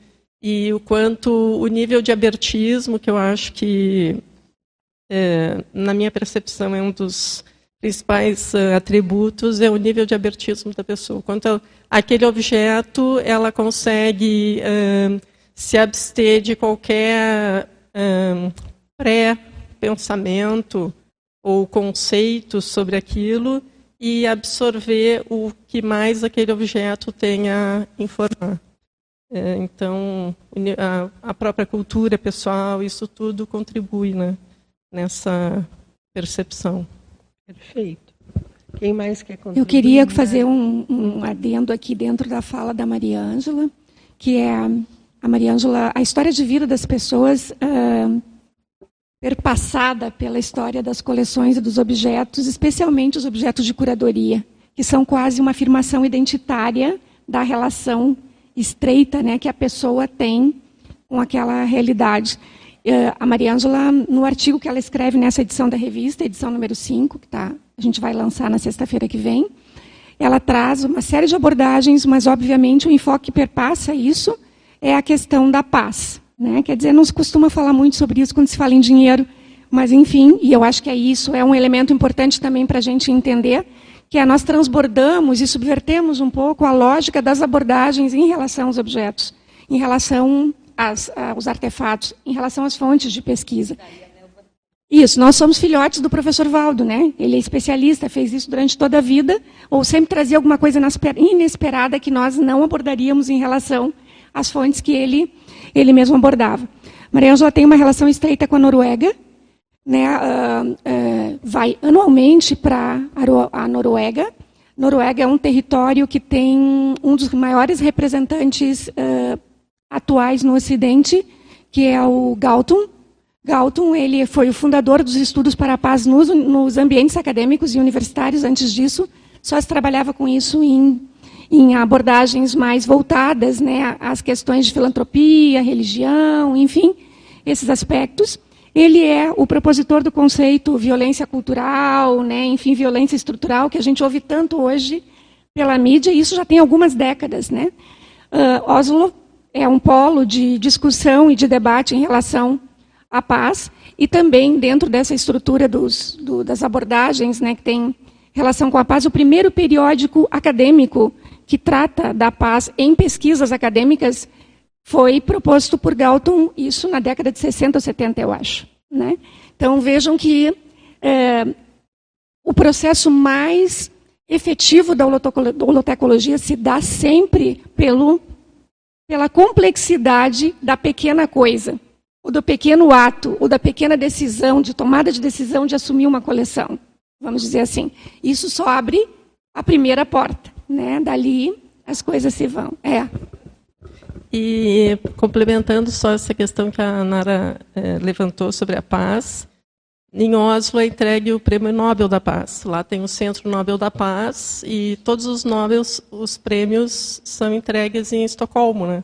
e o quanto o nível de abertismo, que eu acho que, é, na minha percepção, é um dos principais uh, atributos, é o nível de abertismo da pessoa. Quanto aquele objeto, ela consegue uh, se abster de qualquer uh, pré-pensamento ou conceito sobre aquilo e absorver o que mais aquele objeto tem a informar. É, então, a, a, própria cultura pessoal, isso tudo contribui né, nessa percepção. Perfeito. Quem mais quer contribuir? Eu queria fazer um, um adendo aqui dentro da fala da Maria Ângela, que é a Maria Ângela, a história de vida das pessoas uh, perpassada pela história das coleções e dos objetos, especialmente os objetos de curadoria, que são quase uma afirmação identitária da relação estreita né, que a pessoa tem com aquela realidade. Eh, a Maria Ângela, no artigo que ela escreve nessa edição da revista, edição número 5, que tá, a gente vai lançar na sexta-feira que vem, ela traz uma série de abordagens, mas, obviamente, o enfoque que perpassa isso é a questão da paz. Né? Quer dizer, não se costuma falar muito sobre isso quando se fala em dinheiro, Mas, enfim, e eu acho que é isso, é um elemento importante também para a gente entender, que é nós transbordamos e subvertemos um pouco a lógica das abordagens em relação aos objetos, em relação às, aos artefatos, em relação às fontes de pesquisa. Isso, nós somos filhotes do professor Valdo, né? Ele é especialista, fez isso durante toda a vida, ou sempre trazia alguma coisa inesperada que nós não abordaríamos em relação às fontes que ele, ele mesmo abordava. Maria Ângela tem uma relação estreita com a Noruega, né? Uh, uh, vai anualmente para a Noruega. Noruega é um território que tem um dos maiores representantes uh, atuais no Ocidente, que é o Galtung, Galton ele foi o fundador dos estudos para a paz nos, nos, ambientes acadêmicos e universitários. Antes disso, só se trabalhava com isso em, em abordagens mais voltadas né, às questões de filantropia, religião, enfim, esses aspectos. Ele é o propositor do conceito violência cultural, né, enfim, violência estrutural, que a gente ouve tanto hoje pela mídia, e isso já tem algumas décadas. Né? Uh, Oslo é um polo de discussão e de debate em relação a paz e também dentro dessa estrutura dos, do, das abordagens né, que tem relação com a paz, o primeiro periódico acadêmico que trata da paz em pesquisas acadêmicas foi proposto por Galton, isso na década de 60 ou 70, eu acho. Né? Então vejam que é, o processo mais efetivo da holotecologia se dá sempre pelo, pela complexidade da pequena coisa o do pequeno ato, o da pequena decisão, de tomada de decisão de assumir uma coleção. Vamos dizer assim. Isso só abre a primeira porta. Né? Dali as coisas se vão. É. E complementando só essa questão que a Nara é, levantou sobre a paz, em Oslo é entregue o Prêmio Nobel da Paz. Lá tem o Centro Nobel da Paz e todos os Nobels, os prêmios são entregues em Estocolmo, né?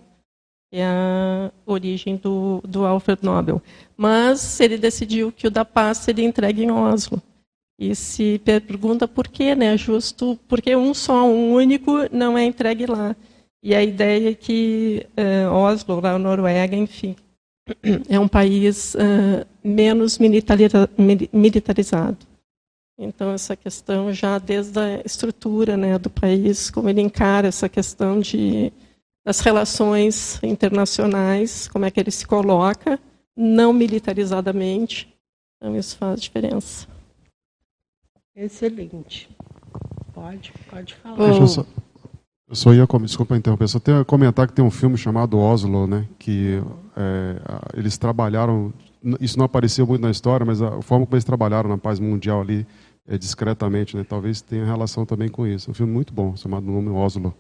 é a origem do, do Alfred Nobel. Mas ele decidiu que o da paz seria entregue em Oslo. E se pergunta por que, né? Justo porque um só, um único, não é entregue lá. E a ideia é que uh, Oslo, lá na Noruega, enfim, é um país uh, menos militariza militarizado. Então, essa questão já desde a estrutura né, do país, como ele encara essa questão de das relações internacionais, como é que ele se coloca, não militarizadamente. Então, isso faz diferença. Excelente. Pode, pode falar. Deixa eu só, eu só ia, desculpa interromper, só tenho comentar que tem um filme chamado Oslo, né, que é, eles trabalharam, isso não apareceu muito na história, mas a forma como eles trabalharam na paz mundial ali, é, discretamente, né, talvez tenha relação também com isso. Um filme muito bom, chamado nome Oslo.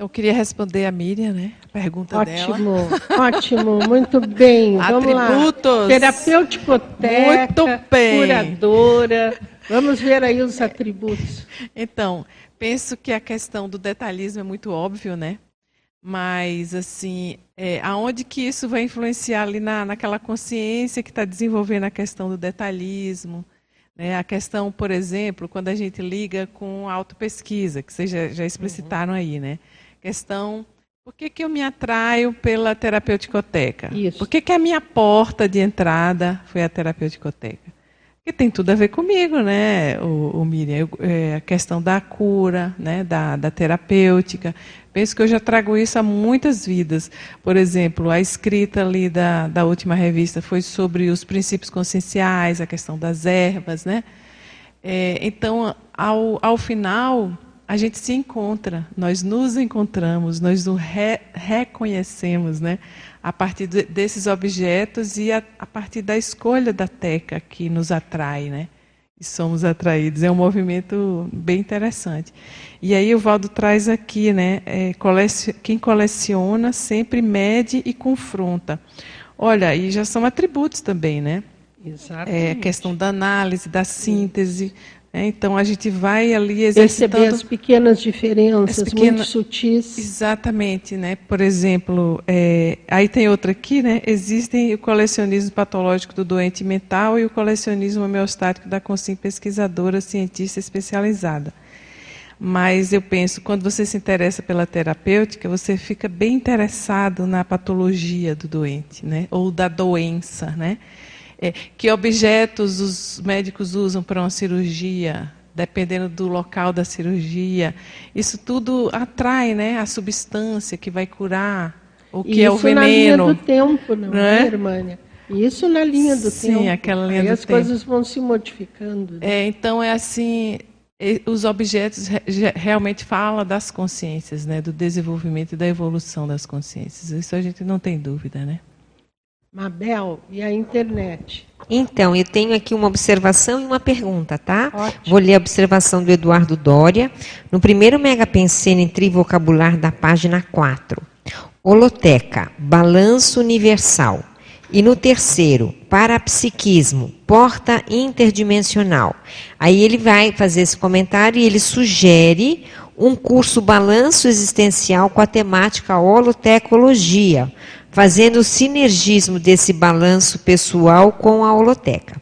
Eu queria responder a Miriam, né? A pergunta ótimo, dela. Ótimo, muito bem. Vamos Atributos. lá. Terapêuticoteca, muito bem. curadora. Vamos ver aí os atributos. Então, penso que a questão do detalhismo é muito óbvio, né? Mas, assim, é, aonde que isso vai influenciar ali na, naquela consciência que está desenvolvendo a questão do detalhismo, né? A questão, por exemplo, quando a gente liga com autopesquisa, que vocês já, já explicitaram uhum. aí, né? Questão, por que, que eu me atraio pela terapeuticoteca? Isso. Por que, que a minha porta de entrada foi a terapeuticoteca? Porque tem tudo a ver comigo, né, o, o Miriam? Eu, é, a questão da cura, né, da, da terapêutica. Penso que eu já trago isso a muitas vidas. Por exemplo, a escrita ali da, da última revista foi sobre os princípios conscienciais, a questão das ervas, né? É, então, ao, ao final, a gente se encontra, nós nos encontramos, nós nos re, reconhecemos, né? A partir de, desses objetos e a, a, partir da escolha da teca que nos atrai, né? E somos atraídos. É um movimento bem interessante. E aí o Valdo traz aqui, né? É, coleciona, quem coleciona sempre mede e confronta. Olha, e já são atributos também, né? Exatamente. É a questão da análise, da síntese, é, então a gente vai ali exercitando perceber as pequenas diferenças as muito sutis. Exatamente, né? Por exemplo, é, aí tem outra aqui, né? Existem o colecionismo patológico do doente mental e o colecionismo homeostático da consciência pesquisadora cientista especializada. Mas eu penso, quando você se interessa pela terapêutica, você fica bem interessado na patologia do doente, né? ou da doença. Né? É, que objetos os médicos usam para uma cirurgia, dependendo do local da cirurgia. Isso tudo atrai né, a substância que vai curar, o que Isso é o veneno. na linha do tempo, não, não é, é? Irmânia? Isso na linha do Sim, tempo. aquela linha Aí do as tempo. coisas vão se modificando. né? É, então é assim, os objetos realmente falam das consciências, né, do desenvolvimento e da evolução das consciências. Isso a gente não tem dúvida, né? Mabel, e a internet? Então, eu tenho aqui uma observação e uma pergunta, tá? Ótimo. Vou ler a observação do Eduardo Dória. No primeiro Mega Pensene Trivocabular da página 4. Holoteca, balanço universal. E no terceiro, parapsiquismo, porta interdimensional. Aí ele vai fazer esse comentário e ele sugere um curso balanço existencial com a temática holotecologia, fazendo o sinergismo desse balanço pessoal com a holoteca.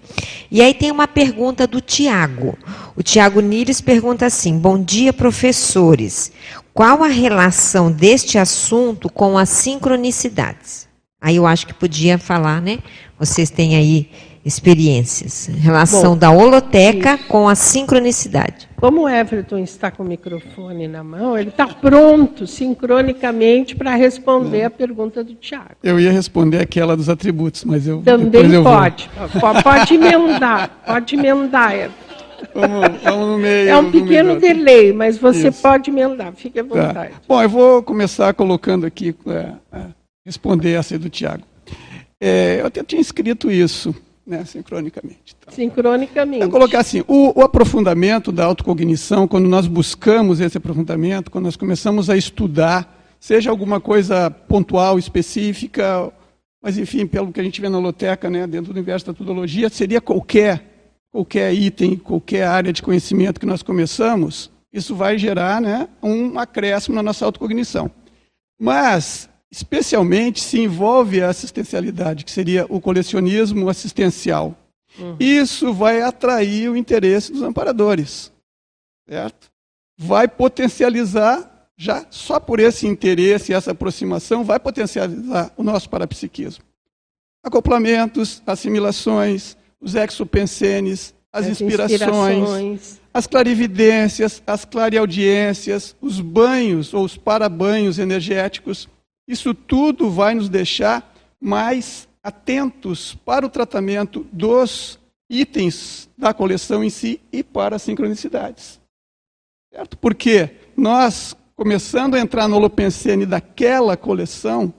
E aí tem uma pergunta do Tiago. O Tiago Nires pergunta assim: Bom dia, professores. Qual a relação deste assunto com as sincronicidades? Aí eu acho que podia falar, né? Vocês têm aí experiências. Relação Bom, da holoteca com a sincronicidade. Como o Everton está com o microfone na mão, ele está pronto, sincronicamente, para responder a pergunta do Tiago. Eu ia responder aquela dos atributos, mas eu Também eu vou. pode. Pode, pode emendar. Pode emendar, Everton. Vamos, vamos no meio. É um no pequeno meio. delay, mas você Isso. pode emendar. Fique à Tá. vontade. Bom, eu vou começar colocando aqui, é, é, responder essa aí do Tiago. É, eu até tinha escrito isso, né, sincronicamente. tá? Sincronicamente. Eu colocar assim, o, o aprofundamento da autocognição, quando nós buscamos esse aprofundamento, quando nós começamos a estudar, seja alguma coisa pontual, específica, mas enfim, pelo que a gente vê na holoteca, né, dentro do universo da tudologia, seria qualquer, qualquer item, qualquer área de conhecimento que nós começamos, isso vai gerar né, um acréscimo na nossa autocognição. Mas, especialmente, se envolve a assistencialidade, que seria o colecionismo assistencial. Isso vai atrair o interesse dos amparadores, certo? Vai potencializar, já só por esse interesse e essa aproximação, vai potencializar o nosso parapsiquismo. Acoplamentos, assimilações, os exopensenes, as, As inspirações, inspirações. as clarividências, as clareaudiências, os banhos ou os parabanhos energéticos, isso tudo vai nos deixar mais atentos para o tratamento dos itens da coleção em si e para as sincronicidades. Certo? Porque nós, começando a entrar no Holopensene daquela coleção,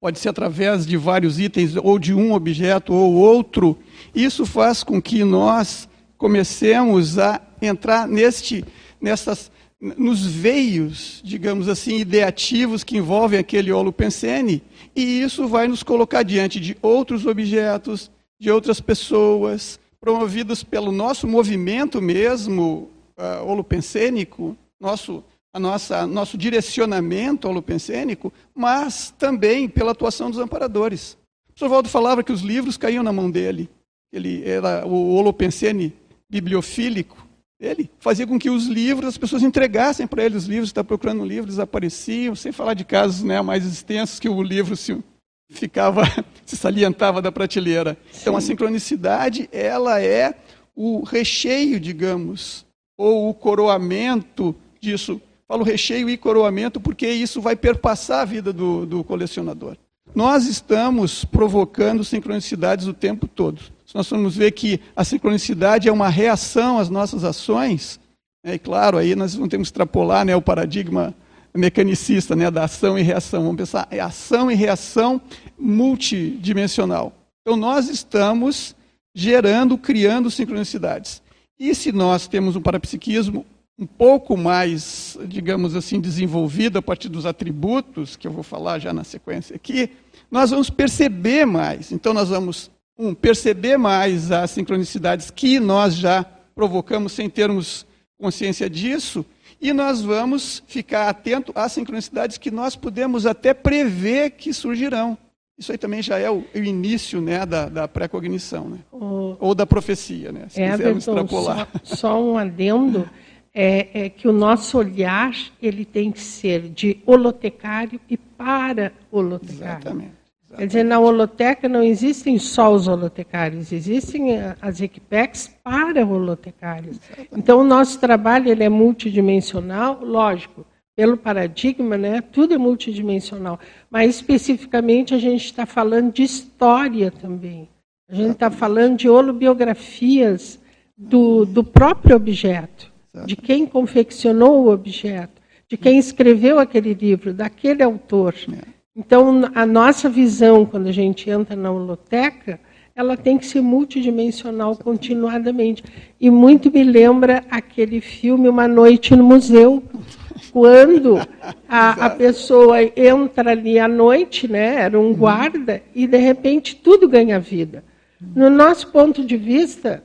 pode ser através de vários itens ou de um objeto ou outro, isso faz com que nós comecemos a entrar neste, nessas, nos veios, digamos assim, ideativos que envolvem aquele holopensene, e isso vai nos colocar diante de outros objetos, de outras pessoas, promovidos pelo nosso movimento mesmo uh, holopensênico, nosso a nossa, nosso direcionamento holopensênico, mas também pela atuação dos amparadores. O professor Valdo falava que os livros caíam na mão dele. Ele era o holopensene bibliofílico. Ele fazia com que os livros, as pessoas entregassem para ele os livros, está procurando um livro, eles apareciam, sem falar de casos né, mais extensos que o livro se ficava, se salientava da prateleira. Então a sincronicidade, ela é o recheio, digamos, ou o coroamento disso. Falo recheio e coroamento porque isso vai perpassar a vida do, do colecionador. Nós estamos provocando sincronicidades o tempo todo. Se nós formos ver que a sincronicidade é uma reação às nossas ações, né, e claro, aí nós vamos ter que extrapolar né, o paradigma mecanicista né, da ação e reação. Vamos pensar é ação e reação multidimensional. Então nós estamos gerando, criando sincronicidades. E se nós temos um parapsiquismo um pouco mais, digamos assim, desenvolvido a partir dos atributos, que eu vou falar já na sequência aqui, nós vamos perceber mais. Então, nós vamos, um, perceber mais as sincronicidades que nós já provocamos sem termos consciência disso, e nós vamos ficar atento às sincronicidades que nós podemos até prever que surgirão. Isso aí também já é o, o início né, da, da pré-cognição, né? O- ou da profecia, né? se quisermos Everton, extrapolar. só, só um adendo. é, é, que o nosso olhar ele tem que ser de holotecário e para holotecário. Exatamente. Quer dizer, na holoteca não existem só os holotecários, existem eh, as equipex para holotecários. Então, o nosso trabalho ele é multidimensional, lógico, pelo paradigma, né, tudo é multidimensional. Mas, especificamente, a gente está falando de história também. A gente está falando de holobiografias do, do próprio objeto, de quem confeccionou o objeto, de quem escreveu aquele livro, daquele autor. Então, a nossa visão, quando a gente entra na holoteca, ela tem que ser multidimensional continuadamente. E muito me lembra aquele filme Uma Noite no Museu, quando a, a pessoa entra ali à noite, né, era um guarda, e de repente tudo ganha vida. No nosso ponto de vista,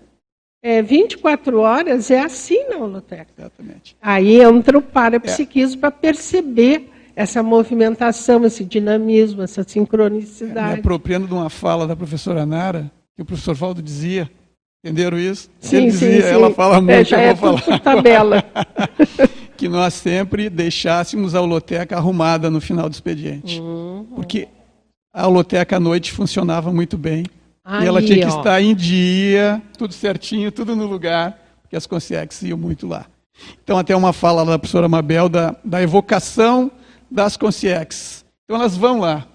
é, 24 horas é assim na holoteca. Exatamente. Aí entra o parapsiquismo é. para perceber essa movimentação, esse dinamismo, essa sincronicidade. Me apropriando de uma fala da professora Nara, que o professor Valdo dizia, entenderam isso? Sim, Ele dizia, sim. ela fala muito, é, já eu é vou tudo falar. por tabela. que nós sempre deixássemos a holoteca arrumada no final do expediente. Uhum. Porque a holoteca à noite funcionava muito bem. Aí, e ela tinha que ó. estar em dia, tudo certinho, tudo no lugar, porque as consciências iam muito lá. Então, até uma fala da professora Mabel da, da evocação das consciências. Então, elas vão lá.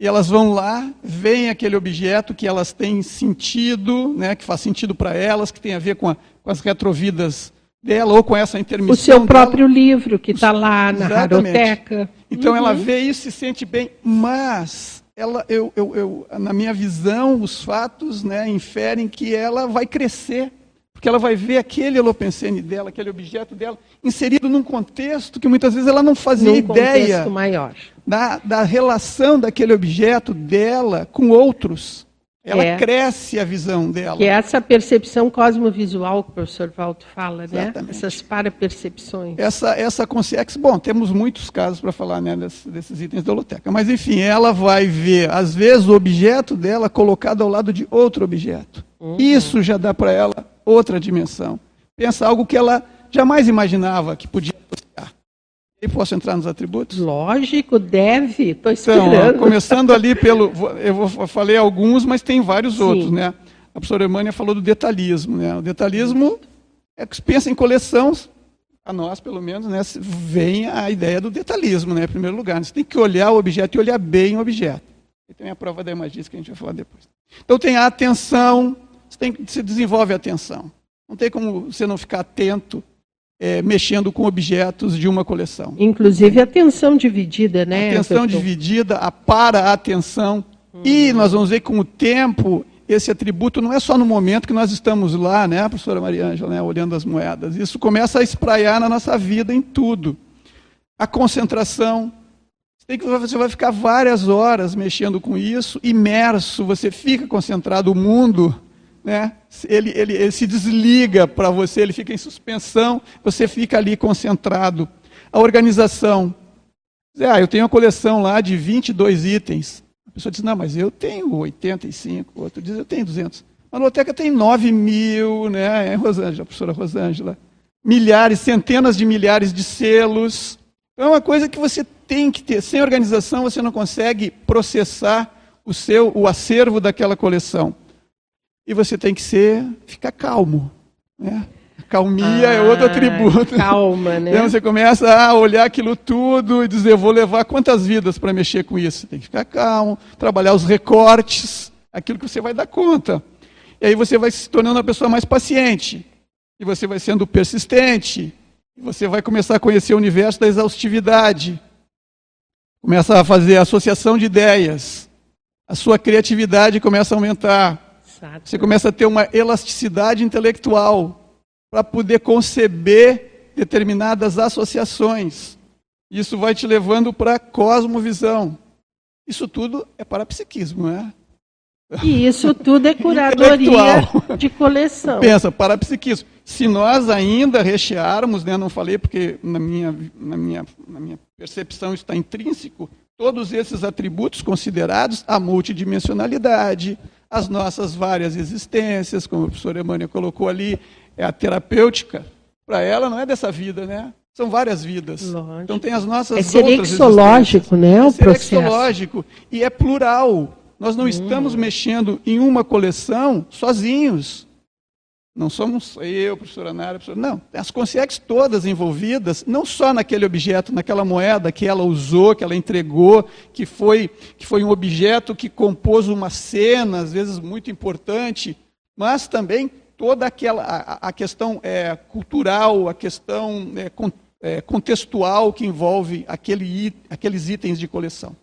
E elas vão lá, veem aquele objeto que elas têm sentido, né, que faz sentido para elas, que tem a ver com, a, com as retrovidas dela ou com essa intermissão O seu dela. próprio livro, que está lá na Exatamente. Raroteca. Então ela Uhum. vê isso e se sente bem, mas ela, eu, eu, eu, na minha visão, os fatos né, inferem que ela vai crescer, porque ela vai ver aquele elopensene dela, aquele objeto dela, inserido num contexto que muitas vezes ela não fazia Num ideia maior. da, da relação daquele objeto dela com outros. Ela É. cresce a visão dela. Que é essa percepção cosmovisual que o professor Valdo fala, né? Exatamente. Essas parapercepções. Essa, essa consciência, bom, temos muitos casos para falar né, desses, desses itens da holoteca, mas enfim, ela vai ver, às vezes, o objeto dela colocado ao lado de outro objeto. Isso já dá para ela outra dimensão. Pensa algo que ela jamais imaginava que podia E posso entrar nos atributos? Lógico, deve. Estou Então, esperando. começando ali pelo. Eu falei alguns, mas tem vários Sim. outros, né? A professora Emânia falou do detalhismo, né? O detalhismo é que se pensa em coleção, a nós, pelo menos, né? se- Vem a ideia do detalhismo, né? Em primeiro lugar. Você tem que olhar o objeto e olhar bem o objeto. E tem a prova da imagista que a gente vai falar depois. Então tem a atenção, você, tem, que- você desenvolve a atenção. Não tem como você não ficar atento, eh, mexendo com objetos de uma coleção. Inclusive a atenção dividida, né? Atenção doutor? dividida, a para-atenção. E nós vamos ver com o tempo, esse atributo não é só no momento que nós estamos lá, né, professora Maria Ângela, né, olhando as moedas. Isso começa a espraiar na nossa vida em tudo. A concentração. Você vai ficar várias horas mexendo com isso, imerso, você fica concentrado. O mundo, né, ele, ele, ele se desliga para você, ele fica em suspensão, você fica ali concentrado. A organização. Ah, eu tenho uma coleção lá de 22 itens. A pessoa diz, não, mas eu tenho 85. O outro diz, eu tenho 200. A biblioteca tem 9 mil, né? É, Rosângela, a professora Rosângela. Milhares, centenas de milhares de selos. Então é uma coisa que você tem que ter. Sem organização, você não consegue processar o seu, o acervo daquela coleção. E você tem que ser, ficar calmo. Né? Calmia é outro Ah, atributo. Calma, né? Então você começa a olhar aquilo tudo e dizer, vou levar quantas vidas para mexer com isso? Você tem que ficar calmo, trabalhar os recortes, aquilo que você vai dar conta. E aí você vai se tornando uma pessoa mais paciente. E você vai sendo persistente. E você vai começar a conhecer o universo da exaustividade. Começa a fazer associação de ideias. A sua criatividade começa a aumentar. Você começa a ter uma elasticidade intelectual para poder conceber determinadas associações. Isso vai te levando para a cosmovisão. Isso tudo é parapsiquismo, né? E isso tudo é curadoria de coleção. Pensa, parapsiquismo. Se nós ainda rechearmos, né, não falei porque na minha, na, minha, na minha percepção está intrínseco, todos esses atributos considerados, a multidimensionalidade, as nossas várias existências, como o professor Emmanuel colocou ali, é a terapêutica, para ela não é dessa vida, né? São várias vidas. Lógico. Então tem as nossas É serexológico, existências. né, o É processo. serexológico e é plural. Nós não estamos mexendo em uma coleção sozinhos. Não somos eu, professora Nara, professora... Não, as consciências todas envolvidas, não só naquele objeto, naquela moeda que ela usou, que ela entregou, que foi, que foi um objeto que compôs uma cena, às vezes muito importante, mas também toda aquela a, a questão é, cultural, a questão é, con- é, contextual que envolve aquele, aqueles itens de coleção.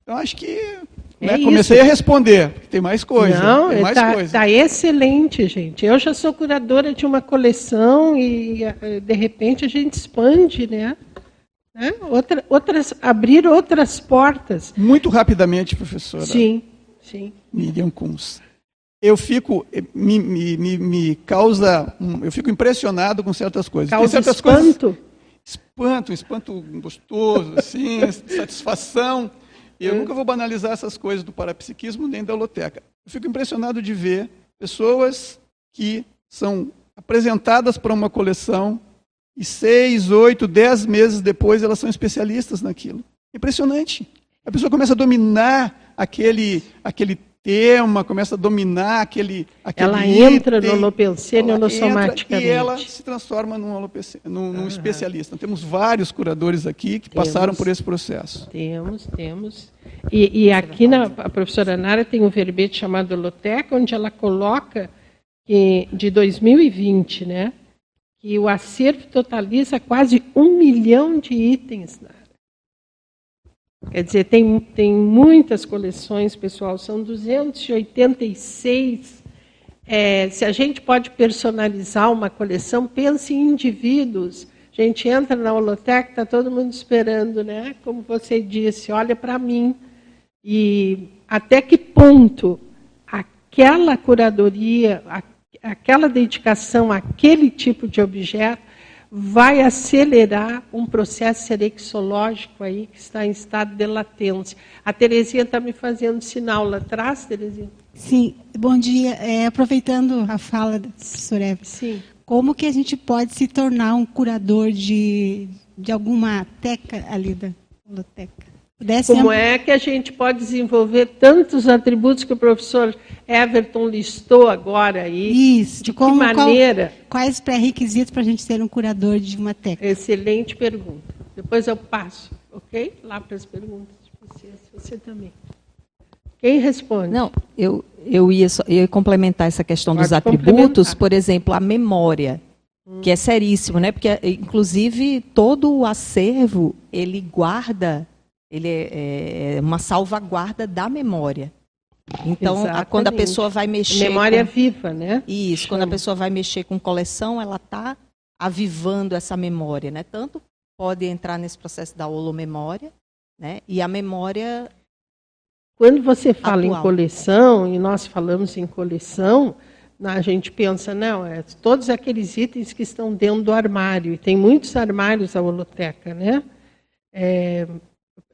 Então, acho que né, É comecei isso. a responder, porque tem mais coisa. Não, tem mais está coisa. excelente, gente. Eu já sou curadora de uma coleção e, eh, de repente, a gente expande, né? Né? Outra, outras, abrir outras portas. Muito rapidamente, professora. Sim, sim. Miriam Kunz. Eu fico, eh, me, me, me, me causa, eu fico impressionado com certas coisas. Causa tem certas espanto? coisas, espanto, um espanto gostoso, assim, satisfação. E eu nunca vou banalizar essas coisas do parapsiquismo nem da holoteca. Eu fico impressionado de ver pessoas que são apresentadas para uma coleção e seis, oito, dez meses depois elas são especialistas naquilo. Impressionante. A pessoa começa a dominar aquele, aquele tema, começa a dominar aquele, aquele Ela entra item, no holopensene ela entra holossomaticamente. E ela se transforma num, num, num especialista. Temos vários curadores aqui que passaram Temos. por esse processo. Temos, temos. E, e aqui na, a professora Nara tem um verbete chamado Loteca, onde ela coloca que, de 2020, né, que o acervo totaliza quase um milhão de itens. Nara. Quer dizer, tem, tem muitas coleções, pessoal, são 286. É, se a gente pode personalizar uma coleção, pense em indivíduos. A gente entra na holoteca, está todo mundo esperando, né? Como você disse, olha para mim. E até que ponto aquela curadoria, aquela dedicação àquele tipo de objeto vai acelerar um processo serexológico aí que está em estado de latência. A Terezinha está me fazendo sinal lá atrás, Terezinha. Sim, bom dia. É, aproveitando a fala da professora Eva, Sim. como que a gente pode se tornar um curador de, de alguma teca ali da biblioteca? Pudesse Como é que a gente pode desenvolver tantos atributos que o professor Everton listou agora aí? Isso, De que como- qual- maneira? quais os pré-requisitos para a gente ser um curador de uma teca? Excelente pergunta. Depois eu passo, ok? Lá para as perguntas de vocês. Você também. Quem responde? Não, eu, eu, ia, só- eu ia complementar essa questão dos Pode atributos, complementar. por exemplo, a memória, que é seríssimo, né? Porque, inclusive, todo o acervo, ele guarda, ele é, é uma salvaguarda da memória. Então, quando a pessoa vai mexer... Memória com- viva, né? Isso, quando a pessoa vai mexer com coleção, ela está avivando essa memória, né? Tanto pode entrar nesse processo da holomemória, né? E a memória Quando você fala em Atual. coleção, e nós falamos em coleção, a gente pensa, não, é todos aqueles itens que estão dentro do armário. E tem muitos armários a holoteca, né? É,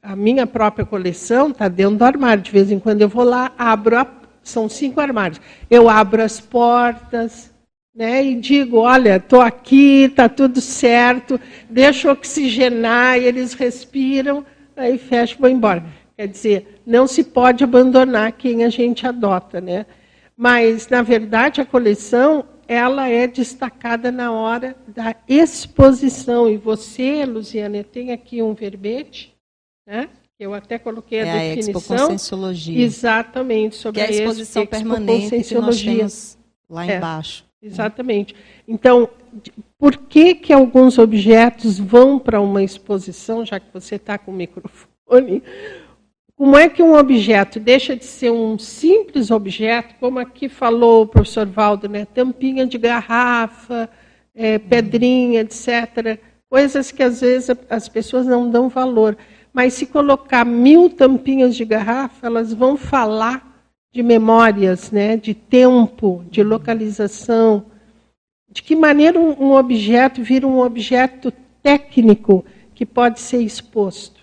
a minha própria coleção está dentro do armário. De vez em quando eu vou lá, abro, a, são cinco armários. Eu abro as portas, né, e digo, olha, estou aqui, está tudo certo, deixo oxigenar, e eles respiram, aí fecho e vou embora. Quer dizer, não se pode abandonar quem a gente adota, né? Mas, na verdade, a coleção, ela é destacada na hora da exposição. E você, Luciana, tem aqui um verbete, né? Eu até coloquei a é a Expo definição. Conscienciologia. Exatamente, sobre que é a exposição Expo permanente que nós temos lá É. embaixo. Exatamente. Então, por que, que alguns objetos vão para uma exposição, já que você está com o microfone? Como é que um objeto deixa de ser um simples objeto, como aqui falou o professor Valdo, né? tampinha de garrafa, é, pedrinha, etc. Coisas que às vezes a- as pessoas não dão valor. Mas se colocar mil tampinhas de garrafa, elas vão falar de memórias, né? de tempo, de localização. De que maneira um, objeto vira um objeto técnico que pode ser exposto?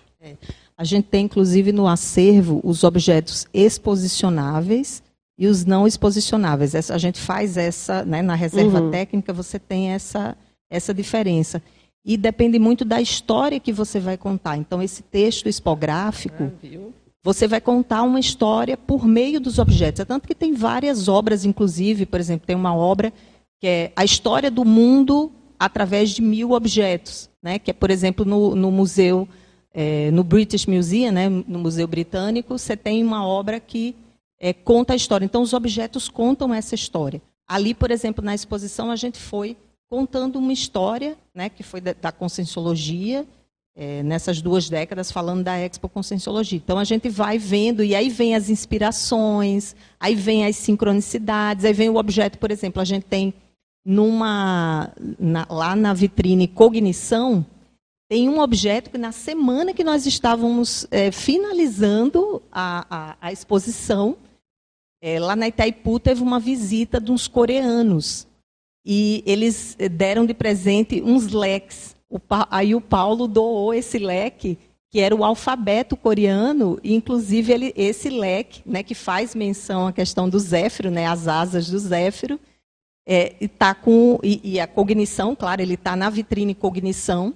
A gente tem, inclusive, no acervo os objetos exposicionáveis e os não exposicionáveis. Essa- a gente faz essa, né, na reserva Uhum. técnica, você tem essa, essa diferença. E depende muito da história que você vai contar. Então, esse texto expográfico, ah, você vai contar uma história por meio dos objetos. É tanto que tem várias obras, inclusive, por exemplo, tem uma obra que é a história do mundo através de mil objetos, né? que é, por exemplo, no, no museu, é, no British Museum, né? no Museu Britânico, você tem uma obra que é, conta a história. Então, os objetos contam essa história. Ali, por exemplo, na exposição, a gente foi contando uma história, né, que foi da, da Conscienciologia, é, nessas duas décadas, falando da Expo Conscienciologia. Então, a gente vai vendo, e aí vem as inspirações, aí vem as sincronicidades, aí vem o objeto, por exemplo, a gente tem numa, na, lá na vitrine Cognição, tem um objeto que na semana que nós estávamos é, finalizando a, a, a exposição, é, lá na Itaipu teve uma visita de uns coreanos. E eles deram de presente uns leques. O, aí o Paulo doou esse leque, que era o alfabeto coreano, e inclusive ele, esse leque, né, que faz menção à questão do Zéfiro, né, as asas do Zéfiro, é, e, tá com, e, e a cognição, claro, ele está na vitrine cognição,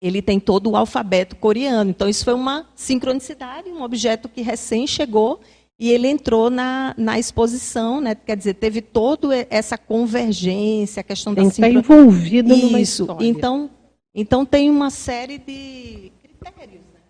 ele tem todo o alfabeto coreano. Então, isso foi uma sincronicidade, um objeto que recém chegou e ele entrou na, na exposição, né? quer dizer, teve toda essa convergência, a questão tem da que estar envolvido Isso. numa história. Então, então tem uma série de critérios. Né?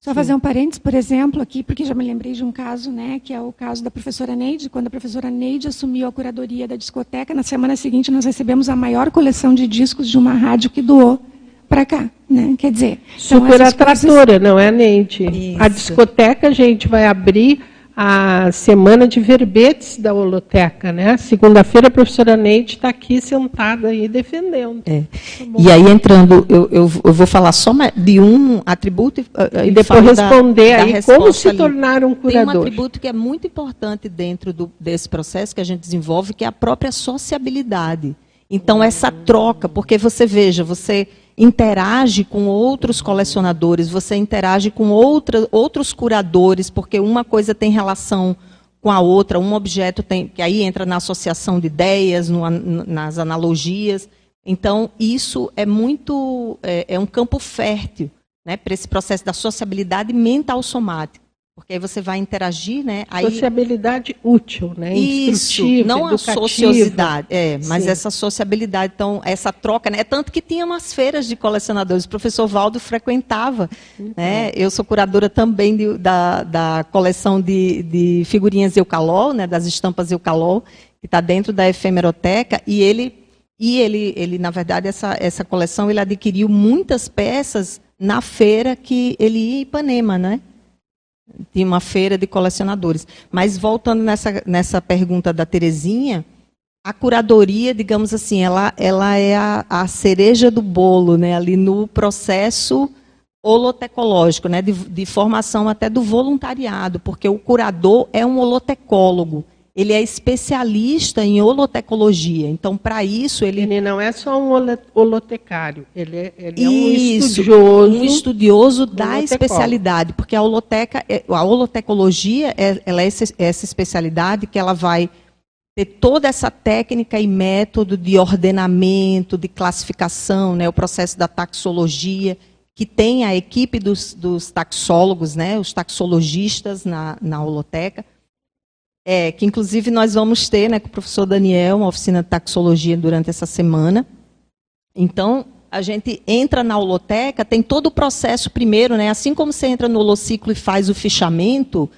Só fazer um parênteses, por exemplo, aqui, porque já me lembrei de um caso, né, que é o caso da professora Neide, quando a professora Neide assumiu a curadoria da discoteca, na semana seguinte nós recebemos a maior coleção de discos de uma rádio que doou para cá, né? Quer dizer, super atratora, não é, Neide? Isso. A discoteca a gente vai abrir a semana de verbetes da holoteca, né? Segunda-feira a professora Neide está aqui sentada aí defendendo. É. Tá e aí entrando, eu, eu, eu, vou falar só de um atributo e, e depois responder da, aí da como se ali. tornar um curador. Tem um atributo que é muito importante dentro do, desse processo que a gente desenvolve, que é a própria sociabilidade. Então essa troca, porque você veja, você interage com outros colecionadores, você interage com outra, outros curadores, porque uma coisa tem relação com a outra, um objeto tem, que aí entra na associação de ideias, no, nas analogias. Então, isso é muito, é, é um campo fértil né, para esse processo da sociabilidade mental somática. Porque aí você vai interagir, né? Aí... Sociabilidade útil, né? Isso, não a sociosidade, é, mas Sim. essa sociabilidade, então, essa troca, né? É tanto que tinha umas feiras de colecionadores, o professor Valdo frequentava, uhum. né? Eu sou curadora também de, da, da coleção de, de figurinhas Eucalol, né? Das estampas Eucalol, que está dentro da efemeroteca, e ele, e ele, ele na verdade, essa, essa coleção, ele adquiriu muitas peças na feira que ele ia em Ipanema, né? Tinha uma feira de colecionadores. Mas voltando nessa, nessa pergunta da Terezinha, a curadoria, digamos assim, ela, ela é a, a cereja do bolo, né, ali no processo holotecológico, né, de, de formação até do voluntariado, porque o curador é um holotecólogo ele é especialista em holotecologia. Então, para isso, ele... Ele não é só um holotecário, ele é, ele é um estudioso... um estudioso da especialidade, porque a holoteca, é, a holotecologia, é, ela é essa, essa especialidade que ela vai ter toda essa técnica e método de ordenamento, de classificação, né, o processo da taxologia, que tem a equipe dos, dos taxólogos, né, os taxologistas na, na holoteca, é, que inclusive nós vamos ter né, com o professor Daniel uma oficina de taxologia durante essa semana. Então, a gente entra na holoteca, tem todo o processo primeiro, né, assim como você entra no holociclo e faz o fichamento,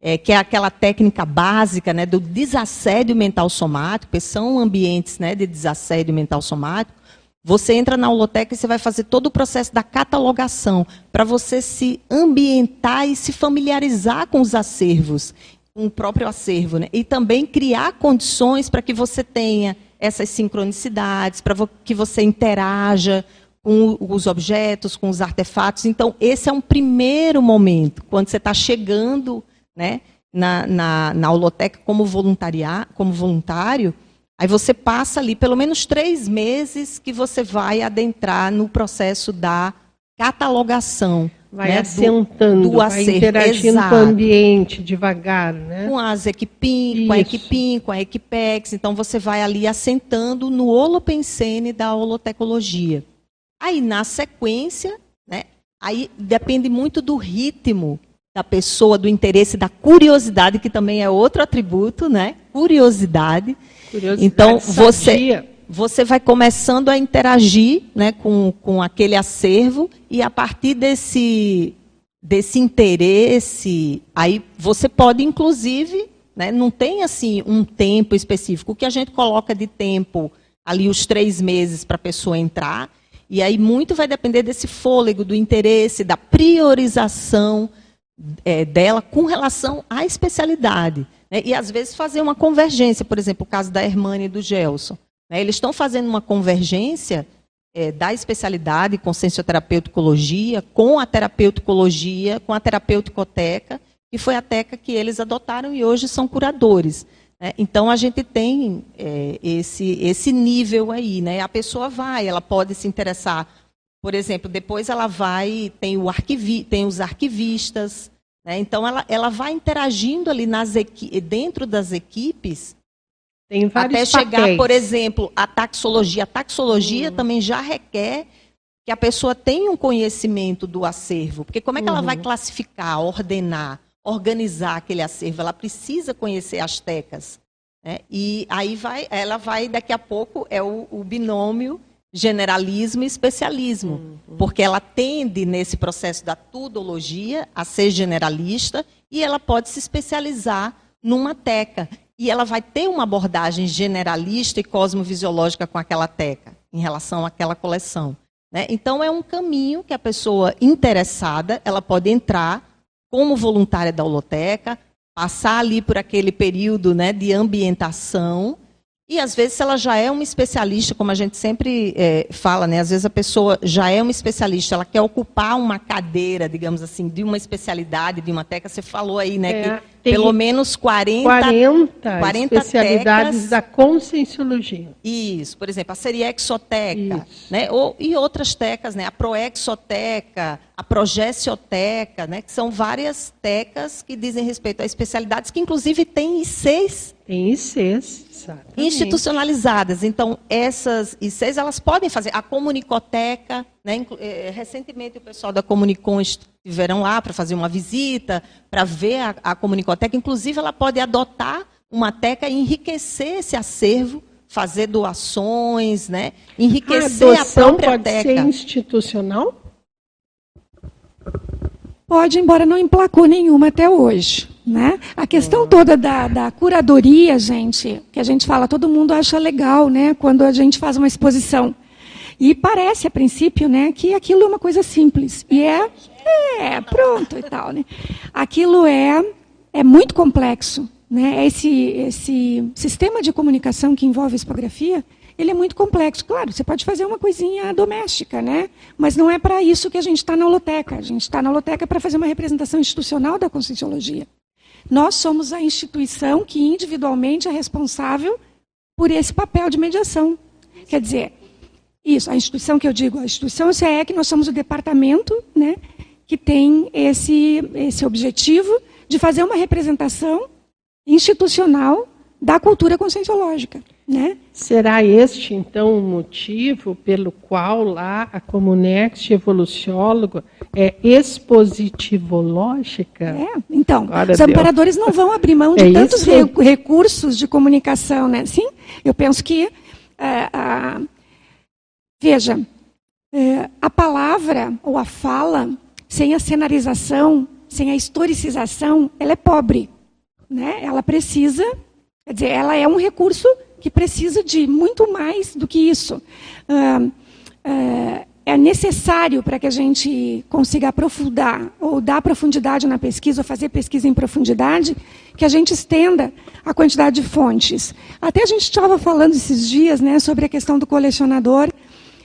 é, que é aquela técnica básica né, do desassédio mental somático, que são ambientes né, de desassédio mental somático, você entra na holoteca e você vai fazer todo o processo da catalogação, para você se ambientar e se familiarizar com os acervos um próprio acervo, né? e também criar condições para que você tenha essas sincronicidades, para que você interaja com os objetos, com os artefatos. Então, esse é um primeiro momento, quando você está chegando né, na, na, na holoteca como, voluntariar, como voluntário, aí você passa ali pelo menos três meses que você vai adentrar no processo da catalogação Vai né, assentando, do vai acervo. interagindo Exato. com o ambiente devagar, né? com as Equipim, com a. Equipim, com a Equipex. Então você vai ali assentando no holopensene da holotecologia. Aí na sequência, né? Aí depende muito do ritmo da pessoa, do interesse, da curiosidade, que também é outro atributo, né? Curiosidade. Curiosidade Então você sadia. Você vai começando a interagir né, com, com aquele acervo e a partir desse, desse interesse, aí você pode, inclusive, né, não tem assim um tempo específico. O que a gente coloca de tempo ali os três meses para a pessoa entrar, e aí muito vai depender desse fôlego, do interesse, da priorização é, dela com relação à especialidade. né? E às vezes fazer uma convergência, por exemplo, o caso da Hermane e do Gelson. Né? Eles estão fazendo uma convergência é, da especialidade com sensoterapeuticologia, com a terapeuticologia, com a terapêuticoteca, que foi a teca que eles adotaram e hoje são curadores. né? Então a gente tem é, esse, esse nível aí, né? A pessoa vai, ela pode se interessar, por exemplo, depois ela vai, tem, o arquivi, tem os arquivistas, né? então ela, ela vai interagindo ali nas dentro das equipes Tem vários até chegar, papéis. por exemplo, a taxologia. A taxologia Uhum. também já requer que a pessoa tenha um conhecimento do acervo. Porque como é que ela vai Uhum. classificar, ordenar, organizar aquele acervo? Ela precisa conhecer as tecas. né? E aí vai, ela vai, daqui a pouco, é o, o binômio generalismo e especialismo. Uhum. Porque ela tende, nesse processo da tudologia, a ser generalista e ela pode se especializar numa teca. E ela vai ter uma abordagem generalista e cosmovisiológica com aquela teca, em relação àquela coleção. né? Então, é um caminho que a pessoa interessada, ela pode entrar como voluntária da holoteca, passar ali por aquele período né, de ambientação, e às vezes, ela já é uma especialista, como a gente sempre eh, fala, né? Às vezes a pessoa já é uma especialista, ela quer ocupar uma cadeira, digamos assim, de uma especialidade, de uma teca. Você falou aí, né? É, que tem pelo menos 40, 40, 40 especialidades tecas. da conscienciologia. Isso, por exemplo, a seriexoteca, né? Ou, e outras tecas, né? A proexoteca, a progessioteca, né? Que são várias tecas que dizem respeito a especialidades que, inclusive, têm ICs Tem ICs, exatamente. institucionalizadas. Então, essas ICs, elas podem fazer. A comunicoteca, né? eh, recentemente o pessoal da Comunicom estiveram lá para fazer uma visita, para ver a, a comunicoteca. Inclusive, ela pode adotar uma teca e enriquecer esse acervo, fazer doações, né? enriquecer a a própria pode teca. ser institucional? Pode, embora não emplacou nenhuma até hoje. Né? A questão toda da, da curadoria, gente, que a gente fala, todo mundo acha legal né, quando a gente faz uma exposição. E parece, a princípio, né, que aquilo é uma coisa simples. E é, é pronto e tal. Né? Aquilo é, é muito complexo. Né? Esse, esse sistema de comunicação que envolve a expografia, ele é muito complexo. Claro, você pode fazer uma coisinha doméstica, né? mas não é para isso que a gente está na holoteca. A gente está na holoteca para fazer uma representação institucional da Conscienciologia. Nós somos a instituição que individualmente é responsável por esse papel de mediação. Quer dizer, isso, a instituição que eu digo, a instituição CE, que nós somos o departamento né, que tem esse, esse objetivo de fazer uma representação institucional da cultura conscienciológica. Né? Será este, então, o motivo pelo qual lá a Comunext Evoluciólogo é expositivológica? É, então, Glória os amparadores não vão abrir mão de É tantos re- recursos de comunicação, né? Sim, eu penso que é, a- veja, é, a palavra ou a fala sem a cenarização, sem a historicização, ela é pobre, né? Ela precisa, quer dizer, ela é um recurso que precisa de muito mais do que isso. Ah, é necessário para que a gente consiga aprofundar ou dar profundidade na pesquisa, ou fazer pesquisa em profundidade, que a gente estenda a quantidade de fontes. Até a gente estava falando esses dias né, sobre a questão do colecionador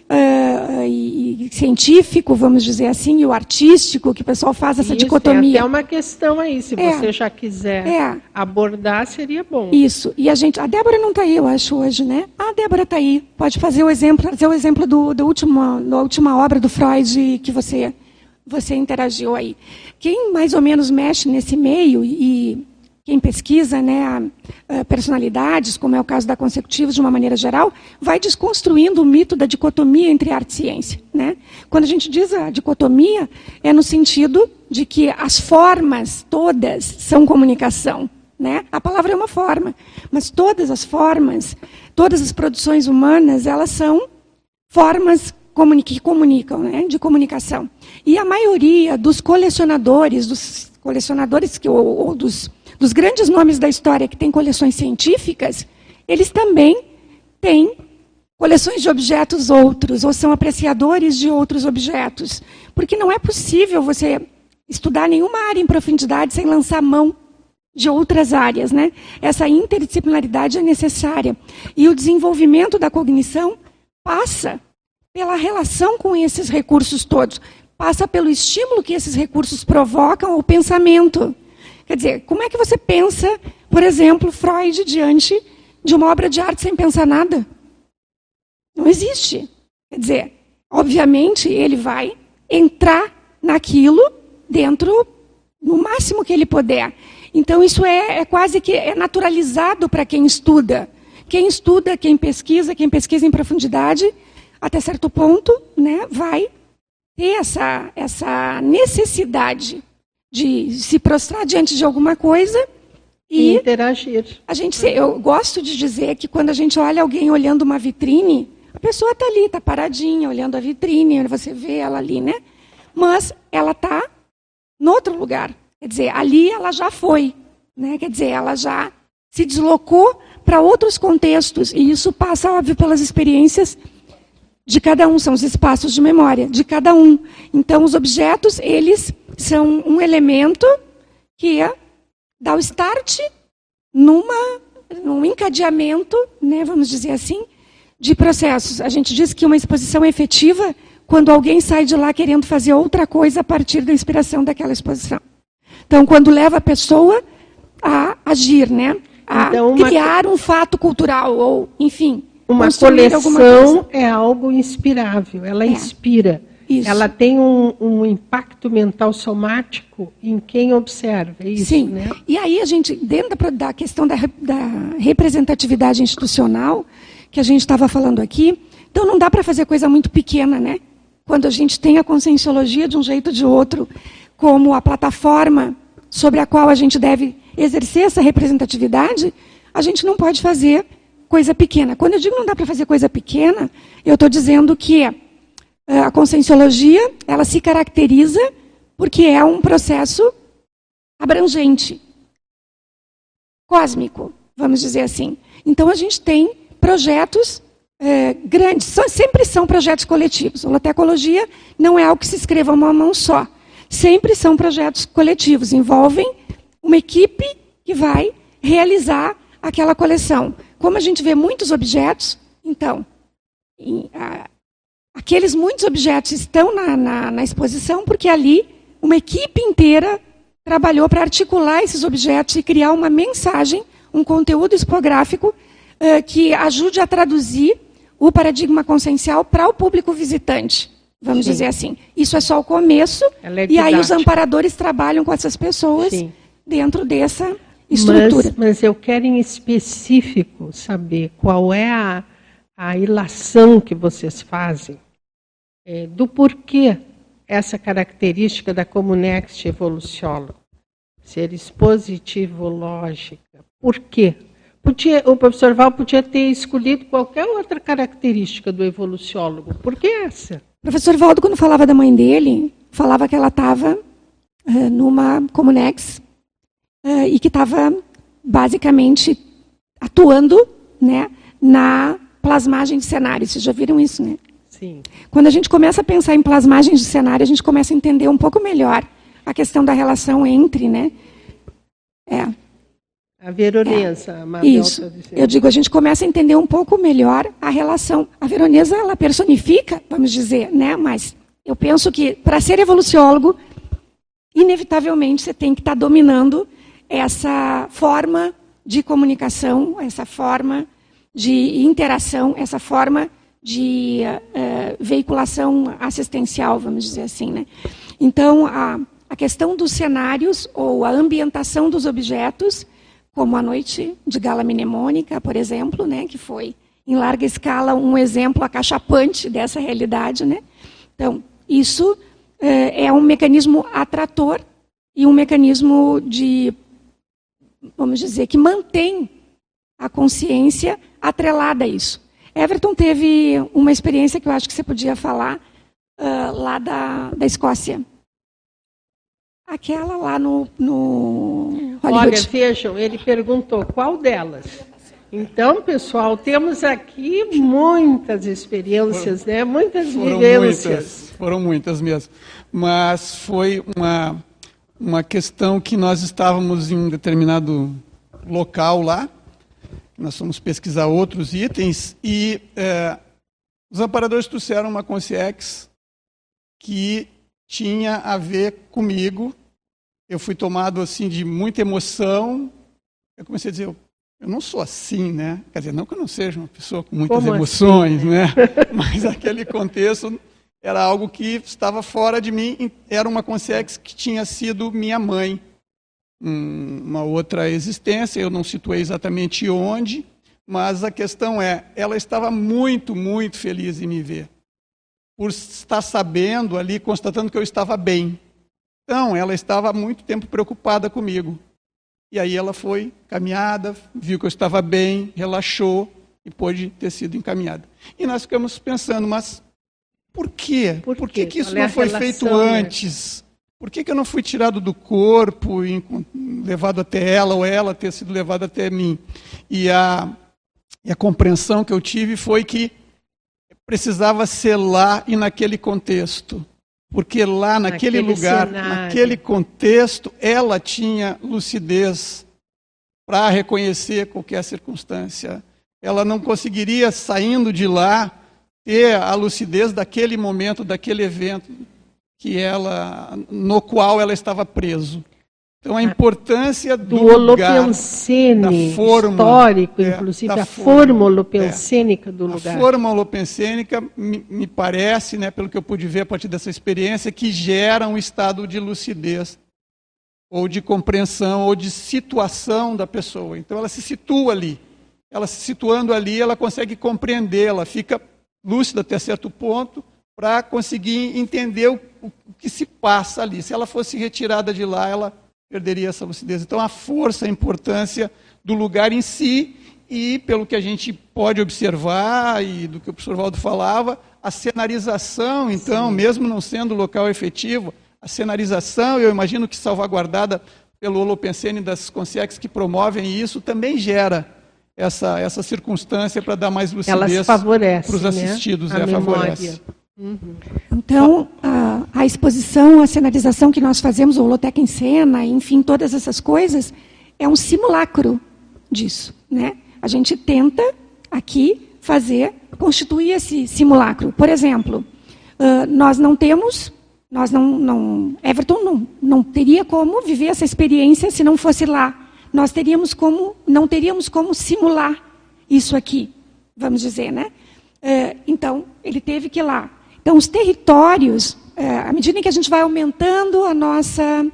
ah, e, e científico, vamos dizer assim, e o artístico, que o pessoal faz essa Isso, dicotomia. Tem até uma questão aí, se É. você já quiser É. abordar, seria bom. Isso. E a gente, a Débora não está aí, eu acho hoje, né? A Débora está aí. Pode fazer o exemplo, fazer o exemplo do, do último, da última obra do Freud que você você interagiu aí. Quem mais ou menos mexe nesse meio e quem pesquisa né, personalidades, como é o caso da consecutivos de uma maneira geral, vai desconstruindo o mito da dicotomia entre arte e ciência. Né? Quando a gente diz a dicotomia, é no sentido de que as formas todas são comunicação. Né? A palavra é uma forma, mas todas as formas, todas as produções humanas, elas são formas que comunicam, né? de comunicação. E a maioria dos colecionadores, dos colecionadores que, ou, ou dos, dos grandes nomes da história que têm coleções científicas, eles também têm coleções de objetos outros, ou são apreciadores de outros objetos. Porque não é possível você estudar nenhuma área em profundidade sem lançar mão de outras áreas. Né? Essa interdisciplinaridade é necessária. E o desenvolvimento da cognição passa pela relação com esses recursos todos, passa pelo estímulo que esses recursos provocam ao pensamento. Quer dizer, como é que você pensa, por exemplo, Freud diante de uma obra de arte sem pensar nada? Não existe. Quer dizer, obviamente ele vai entrar naquilo dentro no máximo que ele puder. Então isso é, é quase que é naturalizado para quem estuda. Quem estuda, quem pesquisa, quem pesquisa em profundidade, até certo ponto, né, vai ter essa, essa necessidade de se prostrar diante de alguma coisa e, e interagir. A gente, eu gosto de dizer que quando a gente olha alguém olhando uma vitrine, a pessoa está ali, está paradinha, olhando a vitrine, você vê ela ali, né? Mas ela está no outro lugar. Quer dizer, ali ela já foi, né? Quer dizer, ela já se deslocou para outros contextos e isso passa, óbvio, pelas experiências de cada um, são os espaços de memória de cada um. Então, os objetos, eles são um elemento que é, dá o start numa, num encadeamento, né, vamos dizer assim, de processos. A gente diz que uma exposição é efetiva quando alguém sai de lá querendo fazer outra coisa a partir da inspiração daquela exposição. Então, quando leva a pessoa a agir, né? a então, uma... criar um fato cultural, ou, enfim, uma coleção é algo inspirável, ela é. inspira. Isso. Ela tem um, um, impacto mental somático em quem observa. É isso, Sim. Né? E aí a gente, dentro da, da questão da, da, representatividade institucional, que a gente estava falando aqui, então não dá para fazer coisa muito pequena, né? Quando a gente tem a conscienciologia de um jeito ou de outro, como a plataforma sobre a qual a gente deve exercer essa representatividade, a gente não pode fazer coisa pequena. Quando eu digo não dá para fazer coisa pequena, eu estou dizendo que eh, a conscienciologia ela se caracteriza porque é um processo abrangente, cósmico, vamos dizer assim. Então a gente tem projetos é, grandes, sempre são projetos coletivos. A lotecologia não é algo que se escreva uma mão só. Sempre são projetos coletivos, envolvem uma equipe que vai realizar aquela coleção. Como a gente vê muitos objetos, então, em, a, aqueles muitos objetos estão na, na, na exposição porque ali uma equipe inteira trabalhou para articular esses objetos e criar uma mensagem, um conteúdo expográfico uh, que ajude a traduzir o paradigma consciencial para o público visitante, vamos Sim. dizer assim. Isso é só o começo, é e aí os amparadores trabalham com essas pessoas Sim. dentro dessa estrutura. Mas, mas eu quero em específico saber qual é a, a ilação que vocês fazem é, do porquê essa característica da Comunext evoluciólogo, ser expositivo-lógica. Por quê? Podia, o professor Val podia ter escolhido qualquer outra característica do evoluciólogo. Por que essa? Professor Valdo, quando falava da mãe dele, falava que ela estava uh, numa Comunex uh, e que estava basicamente atuando né, na plasmagem de cenário. Vocês já viram isso, né? Sim. Quando a gente começa a pensar em plasmagem de cenário, a gente começa a entender um pouco melhor a questão da relação entre, né? É. A veronesa, é. a Isso. Eu digo, a gente começa a entender um pouco melhor a relação. A veronesa, ela personifica, vamos dizer, né? Mas eu penso que para ser evoluciólogo, inevitavelmente você tem que estar tá dominando essa forma de comunicação, essa forma de interação, essa forma de uh, veiculação assistencial, vamos dizer assim. Né? Então, a, a questão dos cenários ou a ambientação dos objetos, como a noite de gala mnemônica, por exemplo, né, que foi em larga escala um exemplo acachapante dessa realidade. Né? Então, isso é, é um mecanismo atrator e um mecanismo de, vamos dizer, que mantém a consciência atrelada a isso. Everton teve uma experiência que eu acho que você podia falar uh, lá da, da Escócia. Aquela lá no, no Hollywood. Olha, vejam, ele perguntou qual delas. Então, pessoal, temos aqui muitas experiências, foram, né? Muitas foram vivências. Muitas, foram muitas mesmo. Mas foi uma, uma questão que nós estávamos em um determinado local lá, nós fomos pesquisar outros itens, e é, os amparadores trouxeram uma consciex que tinha a ver comigo. Eu fui tomado assim de muita emoção. Eu comecei a dizer, eu não sou assim, né? Quer dizer, não que eu não seja uma pessoa com muitas Como emoções, assim? né? Mas aquele contexto era algo que estava fora de mim. Era uma consciência que tinha sido minha mãe, uma outra existência. Eu não situei exatamente onde, mas a questão é, ela estava muito, muito feliz em me ver, por estar sabendo ali, constatando que eu estava bem. Então, ela estava há muito tempo preocupada comigo. E aí ela foi caminhada, viu que eu estava bem, relaxou e pôde ter sido encaminhada. E nós ficamos pensando, mas por quê? Por, por que, que isso é não foi feito né? Por que, que eu não fui tirado do corpo e levado até ela, ou ela ter sido levada até mim? E a, e a compreensão que eu tive foi que precisava ser lá e naquele contexto. Porque lá, naquele, naquele lugar, cenário. naquele contexto, ela tinha lucidez para reconhecer qualquer circunstância. Ela não conseguiria, saindo de lá, ter a lucidez daquele momento, daquele evento que ela, no qual ela estava preso. Então a importância do, do holopensene forma, histórico, é, inclusive a forma holopensênica é. do lugar. A forma holopensênica me, me, parece, né, pelo que eu pude ver a partir dessa experiência, que gera um estado de lucidez ou de compreensão ou de situação da pessoa. Então ela se situa ali. Ela se situando ali, ela consegue compreender, ela fica lúcida até certo ponto para conseguir entender o, o que se passa ali. Se ela fosse retirada de lá, ela perderia essa lucidez. Então, a força, a importância do lugar em si e, pelo que a gente pode observar e do que o professor Valdo falava, a cenarização, então, Sim. mesmo não sendo local efetivo, a cenarização, eu imagino que salvaguardada pelo Holopensene das consciências que promovem isso, também gera essa, essa circunstância para dar mais lucidez para os né? assistidos. Né? É, favorece. Uhum. Então, a, a, exposição, a cenarização que nós fazemos, o Holoteca em Cena, enfim, todas essas coisas, é um simulacro disso. Né? A gente tenta aqui fazer, constituir esse simulacro. Por exemplo, uh, nós não temos, nós não, não, Everton não, não teria como viver essa experiência se não fosse lá. Nós teríamos como, não teríamos como simular isso aqui, vamos dizer, né? Uh, então, ele teve que ir lá. Então, os territórios, é, à medida em que a gente vai aumentando a nossa,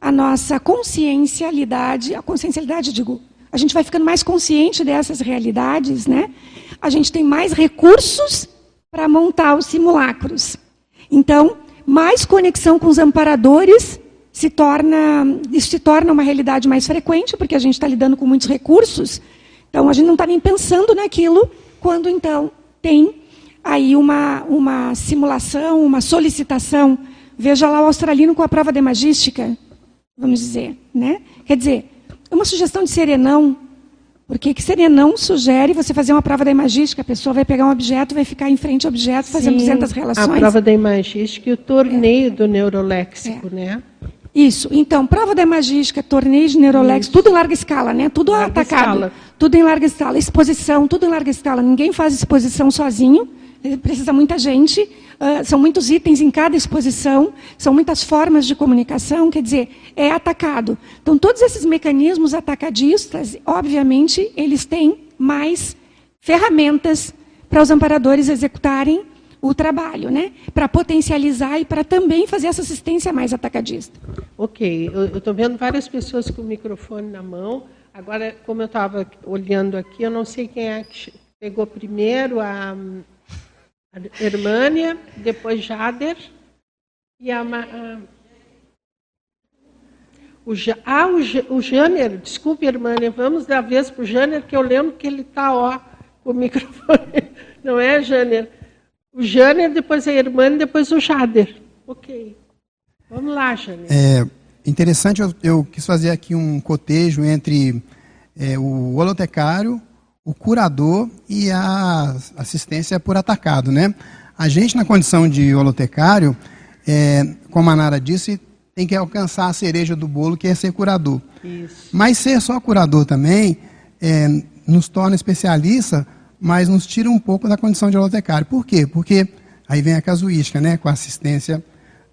a nossa consciencialidade, a consciencialidade, digo, a gente vai ficando mais consciente dessas realidades, né? A gente tem mais recursos para montar os simulacros. Então, mais conexão com os amparadores se torna, isso se torna uma realidade mais frequente, porque a gente está lidando com muitos recursos. Então, a gente não está nem pensando naquilo quando, então, tem aí uma, uma simulação, uma solicitação. Veja lá o australiano com a prova de magística, vamos dizer. Né? Quer dizer, é uma sugestão de serenão. Porque que serenão sugere você fazer uma prova da imagística? A pessoa vai pegar um objeto, vai ficar em frente ao objeto, fazendo 200 relações. a prova da imagística e o torneio é. do neuroléxico, é. né? Isso. Então, prova da imagística, torneio de neuroléxico, tudo em larga escala, né? Tudo larga atacado. Escala. Tudo em larga escala. Exposição, tudo em larga escala. Ninguém faz exposição sozinho precisa muita gente, uh, são muitos itens em cada exposição, são muitas formas de comunicação, quer dizer, é atacado. Então, todos esses mecanismos atacadistas, obviamente, eles têm mais ferramentas para os amparadores executarem o trabalho, né? Para potencializar e para também fazer essa assistência mais atacadista. Ok, eu estou vendo várias pessoas com o microfone na mão. Agora, como eu estava olhando aqui, eu não sei quem é que pegou primeiro a, Hermânia, depois Jader e a, a o, ah, o, o desculpe, Hermânia, vamos dar vez para o Jânner, que eu lembro que ele está, ó, com o microfone. Não é, Jânner? O Jânner, depois a Hermânia, depois o Jader. Ok. Vamos lá, Jânner. É interessante, eu, eu quis fazer aqui um cotejo entre é, o holotecário, o curador e a assistência por atacado, né? A gente, na condição de holotecário, é, como a Nara disse, tem que alcançar a cereja do bolo, que é ser curador. Isso. Mas ser só curador também é, nos torna especialista, mas nos tira um pouco da condição de holotecário. Por quê? Porque aí vem a casuística, né, com assistência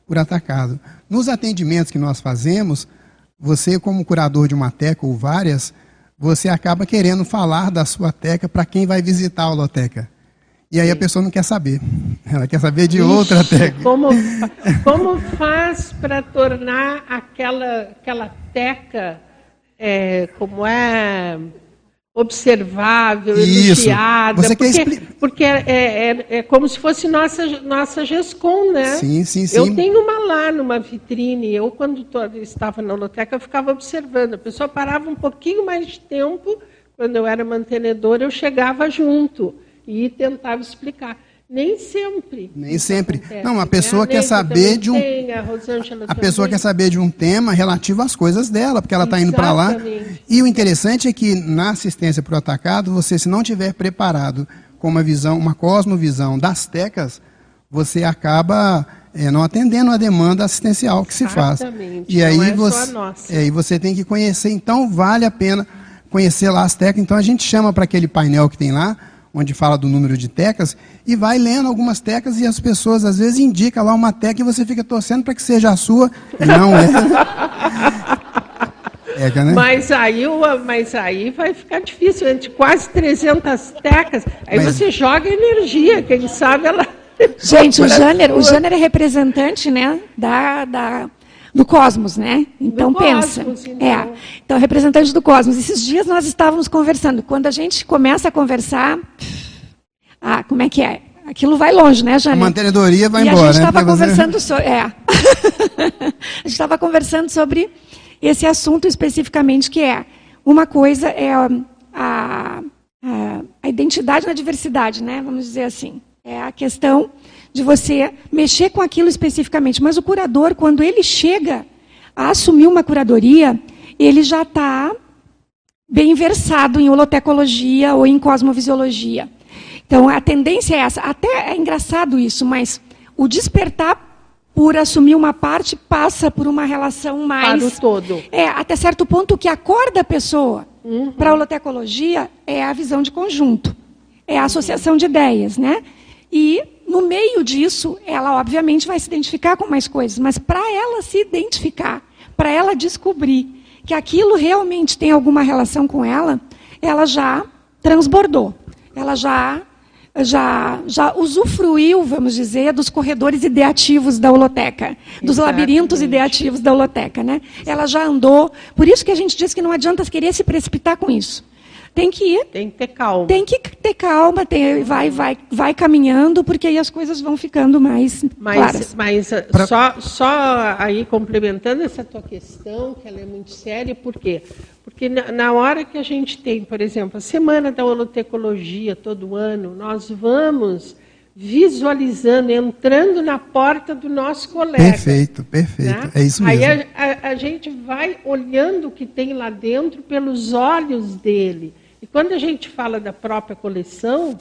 por atacado. Nos atendimentos que nós fazemos, você, como curador de uma teca ou várias, você acaba querendo falar da sua teca para quem vai visitar a holoteca. E aí a pessoa não quer saber. Ela quer saber de Ixi, outra teca. Como, como faz para tornar aquela, aquela teca é, como é observável, Isso. elogiada? Você porque, quer porque é, é, é, como se fosse nossa, nossa GESCOM, né? Sim, sim, sim. Eu tenho uma lá numa vitrine. Eu, quando estava na holoteca, eu ficava observando. A pessoa parava um pouquinho mais de tempo. Quando eu era mantenedora, eu chegava junto e tentava explicar. Nem sempre. Nem sempre. Acontece. Não, a pessoa quer saber de um. Tem, a, a pessoa quer saber de um tema relativo às coisas dela, porque ela está indo para lá. E o interessante é que na assistência para o atacado, você, se não tiver preparado com uma visão, uma cosmovisão das tecas, você acaba é, não atendendo a demanda assistencial que se faz. E aí é você, é, e você tem que conhecer. Então vale a pena conhecer lá as tecas. Então a gente chama para aquele painel que tem lá onde fala do número de tecas, e vai lendo algumas tecas e as pessoas às vezes indicam lá uma teca e você fica torcendo para que seja a sua, e não é. Teca, né? mas, aí, mas aí vai ficar difícil, entre quase 300 tecas, aí mas... você joga energia, quem sabe ela... Gente, o Jânner, o Jânner é representante né, da, da, do cosmos, né? Então do pensa. Cosmos, então. É. Então, representante do cosmos. Esses dias nós estávamos conversando. Quando a gente começa a conversar, ah, como é que é? Aquilo vai longe, né, Jane? A mantenedoria vai e embora. A gente estava né? conversando sobre. É. a gente estava conversando sobre esse assunto especificamente, que é uma coisa é a, a, a identidade na diversidade, né? Vamos dizer assim. É a questão de você mexer com aquilo especificamente. Mas o curador, quando ele chega a assumir uma curadoria, ele já está bem versado em holotecologia ou em cosmovisiologia. Então, a tendência é essa. Até é engraçado isso, mas o despertar por assumir uma parte passa por uma relação mais. Para o todo. É, até certo ponto, o que acorda a pessoa uhum. para a holotecologia é a visão de conjunto, é a associação de ideias, né? E no meio disso, ela obviamente vai se identificar com mais coisas, mas para ela se identificar, para ela descobrir que aquilo realmente tem alguma relação com ela, ela já transbordou. Ela já já, já usufruiu, vamos dizer, dos corredores ideativos da holoteca, dos Exatamente. labirintos ideativos da holoteca. Né? Ela já andou. Por isso que a gente diz que não adianta querer se precipitar com isso. Tem que ir. Tem que ter calma. Tem que ter calma, tem, vai, vai, vai caminhando, porque aí as coisas vão ficando mais mas, claras. Mas uh, pra... só, só aí complementando essa tua questão, que ela é muito séria, por quê? Porque na, na hora que a gente tem, por exemplo, a Semana da Holotecologia todo ano, nós vamos visualizando, entrando na porta do nosso colega. Perfeito, perfeito. Né? É isso mesmo. Aí a, a, a, gente vai olhando o que tem lá dentro pelos olhos dele. E quando a gente fala da própria coleção,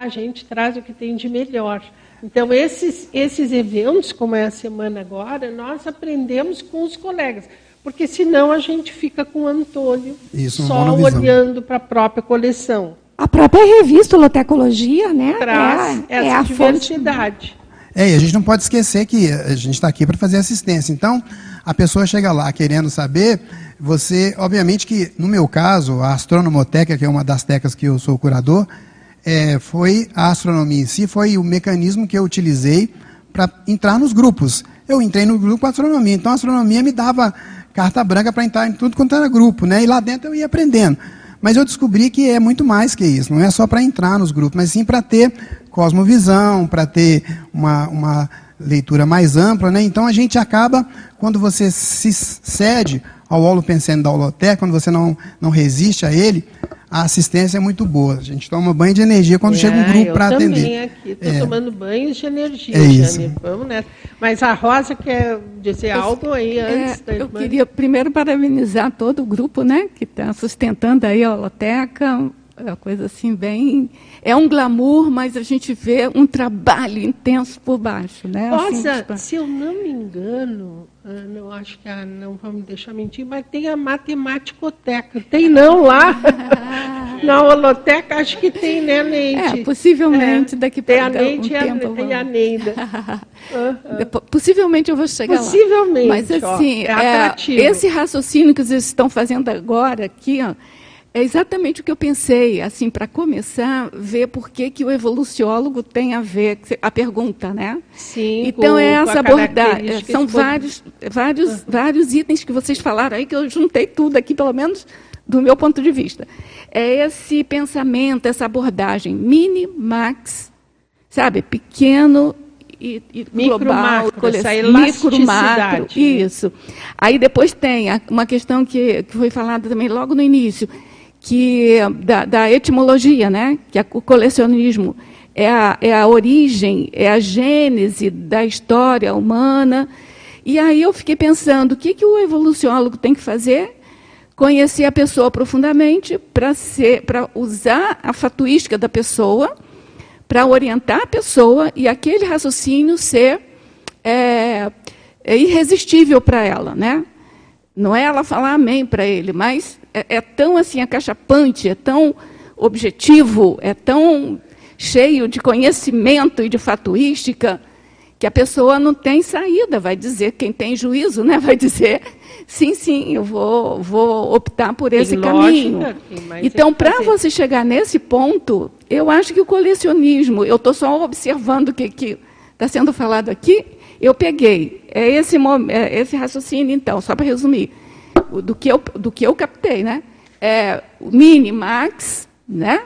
a gente traz o que tem de melhor. Então, esses, esses eventos, como é a semana agora, nós aprendemos com os colegas. Porque senão a gente fica com o Antônio Isso, só olhando para a própria coleção. A própria revista Lotecologia, né? Traz é, essa é a diversidade. Fonte. É, e a gente não pode esquecer que a gente está aqui para fazer assistência. Então, a pessoa chega lá querendo saber, você, obviamente que, no meu caso, a Astronomoteca, que é uma das tecas que eu sou curador, é, foi a astronomia em si, foi o mecanismo que eu utilizei para entrar nos grupos. Eu entrei no grupo astronomia, então a astronomia me dava carta branca para entrar em tudo quanto era grupo, né? E lá dentro eu ia aprendendo. Mas eu descobri que é muito mais que isso, não é só para entrar nos grupos, mas sim para ter cosmovisão, para ter uma, uma leitura mais ampla, né? Então a gente acaba, quando você se cede ao holo pensando da holoteca, quando você não, não resiste a ele, a assistência é muito boa. A gente toma banho de energia quando é, chega um grupo para atender. Eu também aqui estou é. tomando banho de energia, é isso. Jane. Vamos nessa. Mas a Rosa quer dizer eu, algo aí é, antes é, Eu queria primeiro parabenizar todo o grupo, né, que está sustentando aí a holoteca, é uma coisa assim bem é um glamour, mas a gente vê um trabalho intenso por baixo, né? Rosa, assim, se eu não me engano, ah, não acho que a, não vamos deixar mentir, mas tem a matematicoteca. Tem não lá? Na holoteca acho que tem, né, Neide? É, possivelmente é, daqui para um Neide tempo. E a, Neida. Possivelmente eu vou chegar possivelmente, lá. Mas assim, ó, é é, esse raciocínio que vocês estão fazendo agora aqui, ó, é exatamente o que eu pensei, assim, para começar, ver por que, que o evoluciólogo tem a ver, a pergunta, né? Sim, Então, com, é essa abordagem. São vários, vários, uhum. vários itens que vocês falaram aí, que eu juntei tudo aqui, pelo menos do meu ponto de vista. É esse pensamento, essa abordagem mini, max, sabe? Pequeno e, e micro, global, macro, micro, macro, isso. Aí depois tem uma questão que, que foi falada também logo no início, que da, da etimologia, né? que o colecionismo é a, é a origem, é a gênese da história humana. E aí eu fiquei pensando, o que, que o evoluciólogo tem que fazer? Conhecer a pessoa profundamente para usar a fatuística da pessoa, para orientar a pessoa e aquele raciocínio ser é, é irresistível para ela. Né? Não é ela falar amém para ele, mas é, é tão assim acachapante, é tão objetivo, é tão cheio de conhecimento e de fatuística que a pessoa não tem saída, vai dizer, quem tem juízo, né, vai dizer, sim, sim, eu vou, vou optar por esse caminho. Lógica, então, para você chegar nesse ponto, eu acho que o colecionismo, eu estou só observando o que está sendo falado aqui, eu peguei, é esse, é esse raciocínio, então, só para resumir do que eu, do que eu captei, né? É mini, max, né?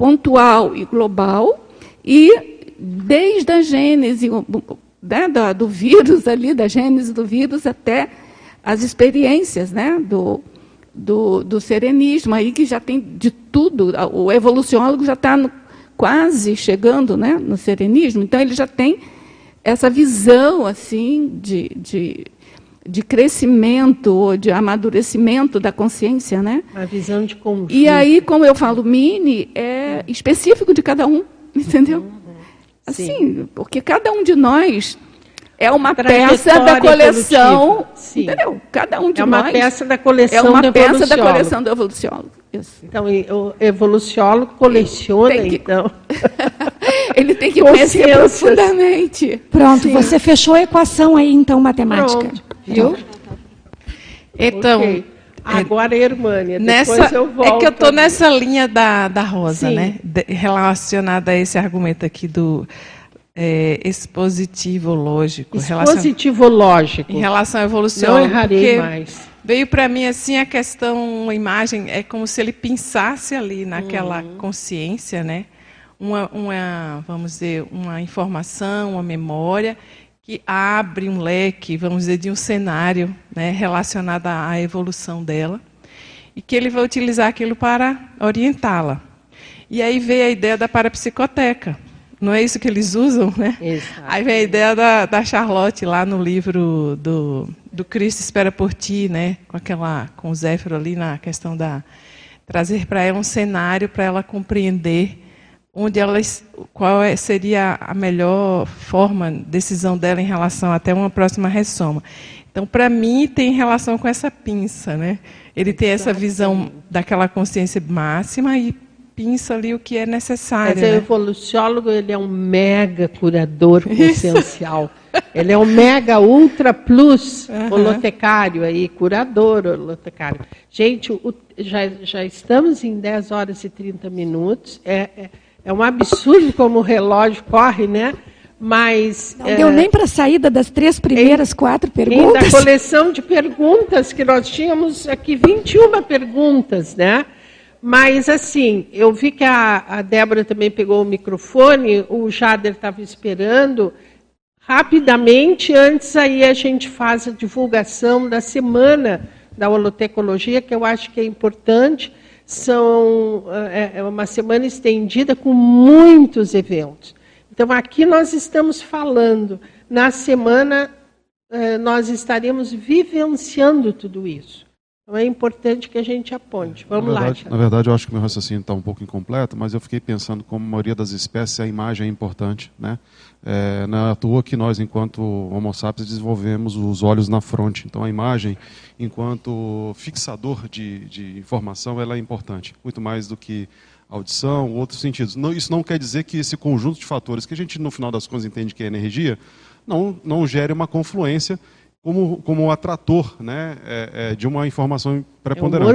pontual e global, e desde a gênese né, do, do, vírus ali, da gênese do vírus até as experiências né, do, do, do serenismo, aí que já tem de tudo, o evoluciólogo já está quase chegando né, no serenismo, então ele já tem essa visão assim de, de de crescimento ou de amadurecimento da consciência, né? A visão de conjunto. E aí, como eu falo, mini é específico de cada um, entendeu? Uhum. Assim, porque cada um de nós é uma peça da coleção, entendeu? Cada um de nós é uma nós peça da coleção é uma peça da coleção do evoluciólogo. Isso. Então, o evoluciólogo coleciona, que... então. Ele tem que conhecer profundamente. Pronto, Sim. você fechou a equação aí, então, matemática. Pronto. Viu? Então, okay. agora, Irmânia, nessa, eu volto. É que eu estou nessa linha da, da Rosa, Sim. né? De, relacionada a esse argumento aqui do é, expositivo lógico. Expositivo lógico. Em relação à evolução. Não errarei mais. Veio para mim assim a questão, uma imagem, é como se ele pensasse ali naquela uhum. consciência, né? Uma, uma, vamos dizer, uma informação, uma memória, que abre um leque, vamos dizer, de um cenário né, relacionado à evolução dela, e que ele vai utilizar aquilo para orientá-la. E aí veio a ideia da parapsicoteca. Não é isso que eles usam, né? Exato. Aí vem a ideia da, da Charlotte lá no livro do, do Cristo Espera por Ti, né? Com aquela, com o Zéfiro ali na questão da trazer para ela um cenário para ela compreender onde ela, qual é, seria a melhor forma, decisão dela em relação até uma próxima ressoma. Então, para mim, tem relação com essa pinça, né? Ele tem essa visão daquela consciência máxima e pinça ali o que é necessário. Mas né? o evoluciólogo ele é um mega curador consciencial. ele é um mega ultra plus uhum. holotecário aí, curador holotecário. Gente, o, já, já estamos em 10 horas e 30 minutos. É, é É um absurdo como o relógio corre, né? Mas. Não é, deu nem para a saída das três primeiras, quatro perguntas. Da coleção de perguntas, que nós tínhamos aqui 21 perguntas, né? Mas, assim, eu vi que a, a Débora também pegou o microfone, o Jader estava esperando. Rapidamente, antes aí a gente faz a divulgação da semana da holotecnologia, que eu acho que é importante. São, é, é uma semana estendida com muitos eventos. Então, aqui nós estamos falando, na semana, é, nós estaremos vivenciando tudo isso. Então é importante que a gente aponte. Vamos na verdade, lá. Na verdade, eu acho que meu raciocínio está um pouco incompleto, mas eu fiquei pensando como a maioria das espécies a imagem é importante, né? É, não é à toa que nós, enquanto Homo sapiens, desenvolvemos os olhos na fronte. Então, a imagem, enquanto fixador de, de informação, ela é importante, muito mais do que audição, outros sentidos. Não, isso não quer dizer que esse conjunto de fatores, que a gente, no final das contas, entende que é energia, não, não gere uma confluência como, como um atrator né, é, é, de uma informação preponderante. É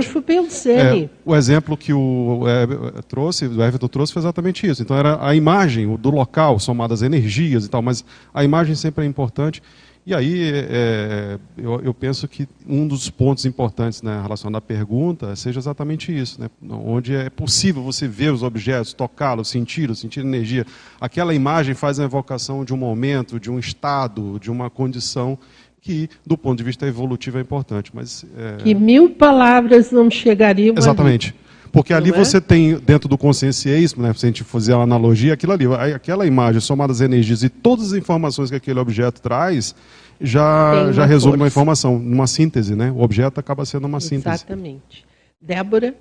é, o exemplo que o é, trouxe, o Everton trouxe foi exatamente isso. Então era a imagem do local, somadas energias e tal, mas a imagem sempre é importante. E aí é, eu, eu, penso que um dos pontos importantes né, relacionado à pergunta seja exatamente isso, né, onde é possível você ver os objetos, tocá-los, senti-los, sentir energia. Aquela imagem faz a evocação de um momento, de um estado, de uma condição que, do ponto de vista evolutivo, é importante. Mas, é... Que mil palavras não chegariam Exatamente. Ali. Porque ali é? você tem, dentro do consciencialismo, né, se a gente fazer uma analogia, aquilo ali, aquela imagem somada às energias e todas as informações que aquele objeto traz, já, já resume força. uma informação, uma síntese. Né? O objeto acaba sendo uma síntese. Exatamente. Débora?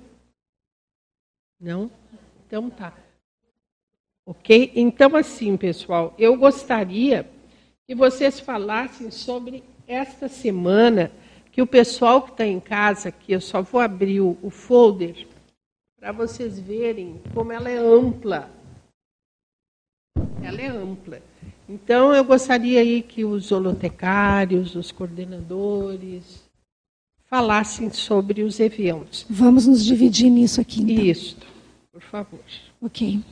Não? Então tá. Ok? Então, assim, pessoal, eu gostaria que vocês falassem sobre esta semana que o pessoal que está em casa, aqui eu só vou abrir o, o folder para vocês verem como ela é ampla. Ela é ampla. Então, eu gostaria aí que os holotecários, os coordenadores, falassem sobre os eventos. Vamos nos dividir nisso aqui. Então. Isso, por favor. Ok.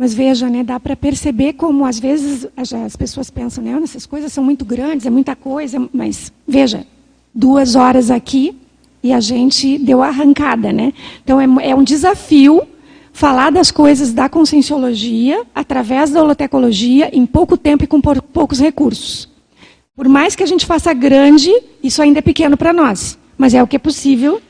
Mas veja, né, dá para perceber como às vezes as pessoas pensam, né, essas coisas são muito grandes, é muita coisa, mas veja, duas horas aqui e a gente deu arrancada, né? Então é, é um desafio falar das coisas da conscienciologia através da holotecologia em pouco tempo e com poucos recursos. Por mais que a gente faça grande, isso ainda é pequeno para nós, mas é o que é possível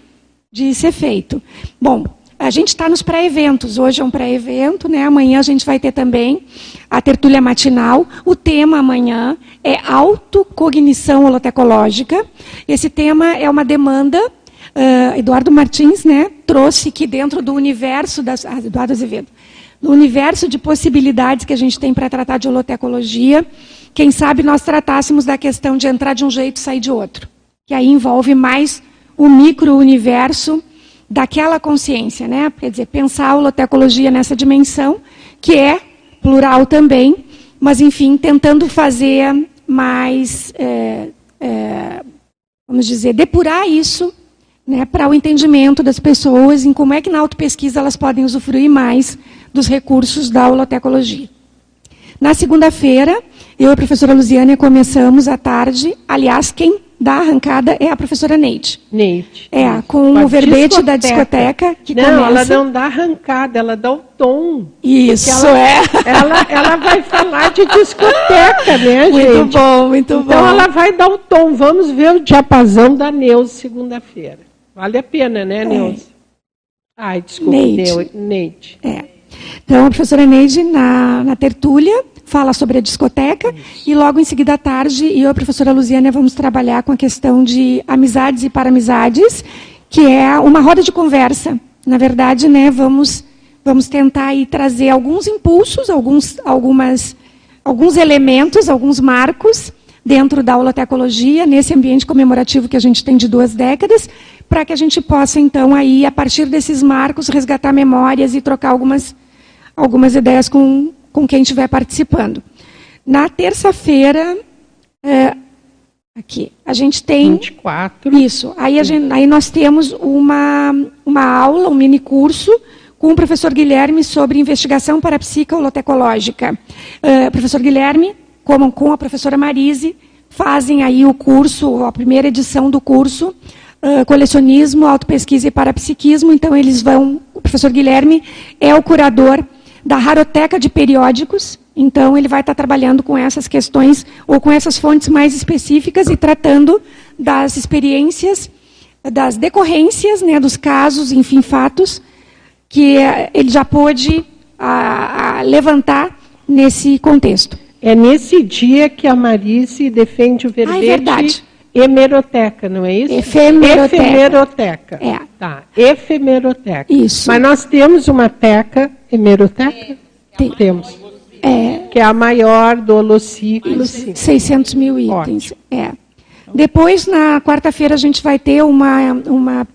de ser feito. Bom, a gente está nos pré-eventos. Hoje é um pré-evento, né? Amanhã a gente vai ter também a tertúlia matinal. O tema amanhã é autocognição holotecológica. Esse tema é uma demanda. Uh, Eduardo Martins, né, trouxe que dentro do universo das ah, Eduardo Azevedo, no universo de possibilidades que a gente tem para tratar de holotecologia, quem sabe nós tratássemos da questão de entrar de um jeito e sair de outro, que aí envolve mais o micro-universo daquela consciência, né? Quer dizer, pensar a holotecologia nessa dimensão, que é plural também, mas, enfim, tentando fazer mais, é, é, vamos dizer, depurar isso né, para o entendimento das pessoas em como é que na autopesquisa elas podem usufruir mais dos recursos da holotecologia. Na segunda-feira, eu e a professora Luziane começamos à tarde, aliás, quem da arrancada é a professora Neide. Neide. É, com o verbete da discoteca. Que não, começa... ela não dá arrancada, ela dá o tom. Isso, ela, é. Ela, ela vai falar de discoteca, né, muito gente? Muito bom, muito então, bom. Então ela vai dar o tom. Vamos ver o diapasão da Neuza segunda-feira. Vale a pena, né? É. Ai, desculpa, Neide. Neide. É. Então, a professora Neide, na, na tertúlia, fala sobre a discoteca Isso. e logo em seguida à tarde eu e a professora Luziana vamos trabalhar com a questão de amizades e paramizades, que é uma roda de conversa. Na verdade, né, vamos vamos tentar aí trazer alguns impulsos, alguns algumas alguns elementos, alguns marcos dentro da holotecologia, nesse ambiente comemorativo que a gente tem de duas décadas, para que a gente possa, então, aí, a partir desses marcos, resgatar memórias e trocar algumas, algumas ideias com, com quem estiver participando. Na terça-feira, é, aqui, a gente tem. 24. Isso. Aí, gente, aí nós temos uma, uma aula, um mini curso com o professor Guilherme sobre investigação parapsicológica. Uh, professor Guilherme, como com a professora Marise, fazem aí o curso, a primeira edição do curso, uh, colecionismo, autopesquisa e parapsiquismo. Então, eles vão. O professor Guilherme é o curador da Raroteca de Periódicos. Então, ele vai estar trabalhando com essas questões ou com essas fontes mais específicas e tratando das experiências, das decorrências, né, dos casos, enfim, fatos, que eh, ele já pôde a, a levantar nesse contexto. É nesse dia que a Marice defende o verbete. Ah, é verdade. Hemeroteca, não é isso? Efemeroteca. Efemeroteca. É. Tá, efemeroteca. Isso. Mas nós temos uma teca, hemeroteca? Tem. Temos. É. Que é a maior do holociclo. 600 mil itens. É. Depois, na quarta-feira, a gente vai ter uma, uma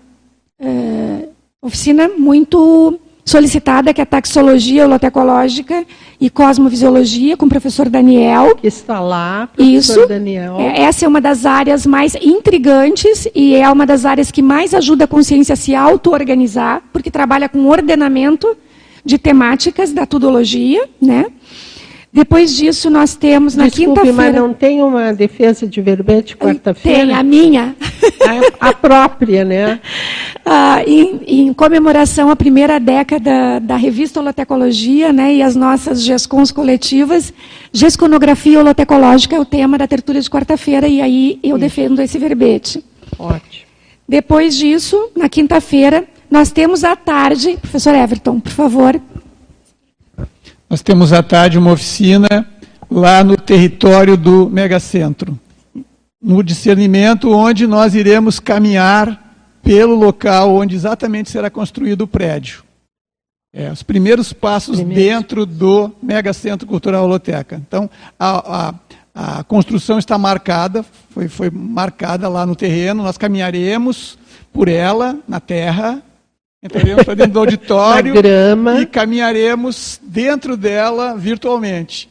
uh, oficina muito solicitada, que é a taxologia holotecológica e cosmovisiologia, com o professor Daniel. Que está lá, professor Isso. Daniel. É, essa é uma das áreas mais intrigantes e é uma das áreas que mais ajuda a consciência a se auto-organizar, porque trabalha com ordenamento de temáticas da tudologia, né? Depois disso, nós temos na quinta-feira. mas não tem uma defesa de verbete quarta-feira? Tem, a minha. A, a própria, né? Ah, em, em, comemoração à primeira década da revista Holotecologia né, e as nossas GESCONs coletivas, Gesconografia Holotecológica é o tema da tertúlia de quarta-feira, e aí eu defendo esse verbete. Ótimo. Depois disso, na quinta-feira, nós temos à tarde, professor Everton, por favor. Nós temos à tarde uma oficina lá no território do megacentro, no discernimento, onde nós iremos caminhar pelo local onde exatamente será construído o prédio. É, os primeiros passos Primeiro. dentro do megacentro cultural Holoteca. Então, a, a, a construção está marcada, foi, foi marcada lá no terreno, nós caminharemos por ela, na terra, Entraremos para dentro do auditório e caminharemos dentro dela virtualmente.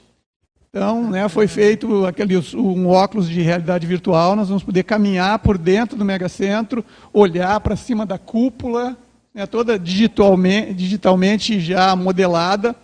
Então, né, foi feito aquele, um óculos de realidade virtual, nós vamos poder caminhar por dentro do megacentro, olhar para cima da cúpula, né, toda digitalmente, digitalmente já modelada.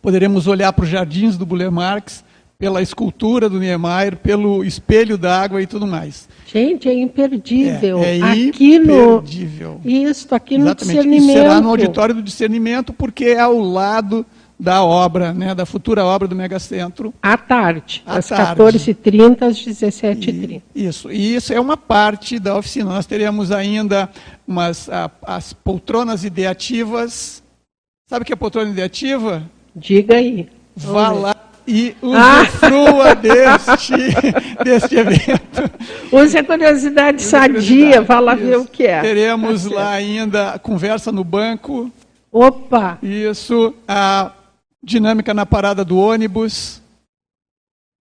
Poderemos olhar para os jardins do Buller Marx, pela escultura do Niemeyer, pelo espelho d'água e tudo mais. Gente, é imperdível. É, é aqui imperdível. no Isso, aqui no Exatamente. discernimento. Isso será no auditório do discernimento, porque é ao lado da obra, né, da futura obra do Megacentro. À tarde, à às 14h30 às 17h30. Isso, e isso é uma parte da oficina. Nós teremos ainda umas, a, as poltronas ideativas. Sabe o que é poltrona ideativa? Diga aí. Vá lá e usufrua ah. deste, deste evento. Use a curiosidade sadia, vá lá ver o que é. Teremos tá lá ainda conversa no banco. Opa! Isso, a dinâmica na parada do ônibus.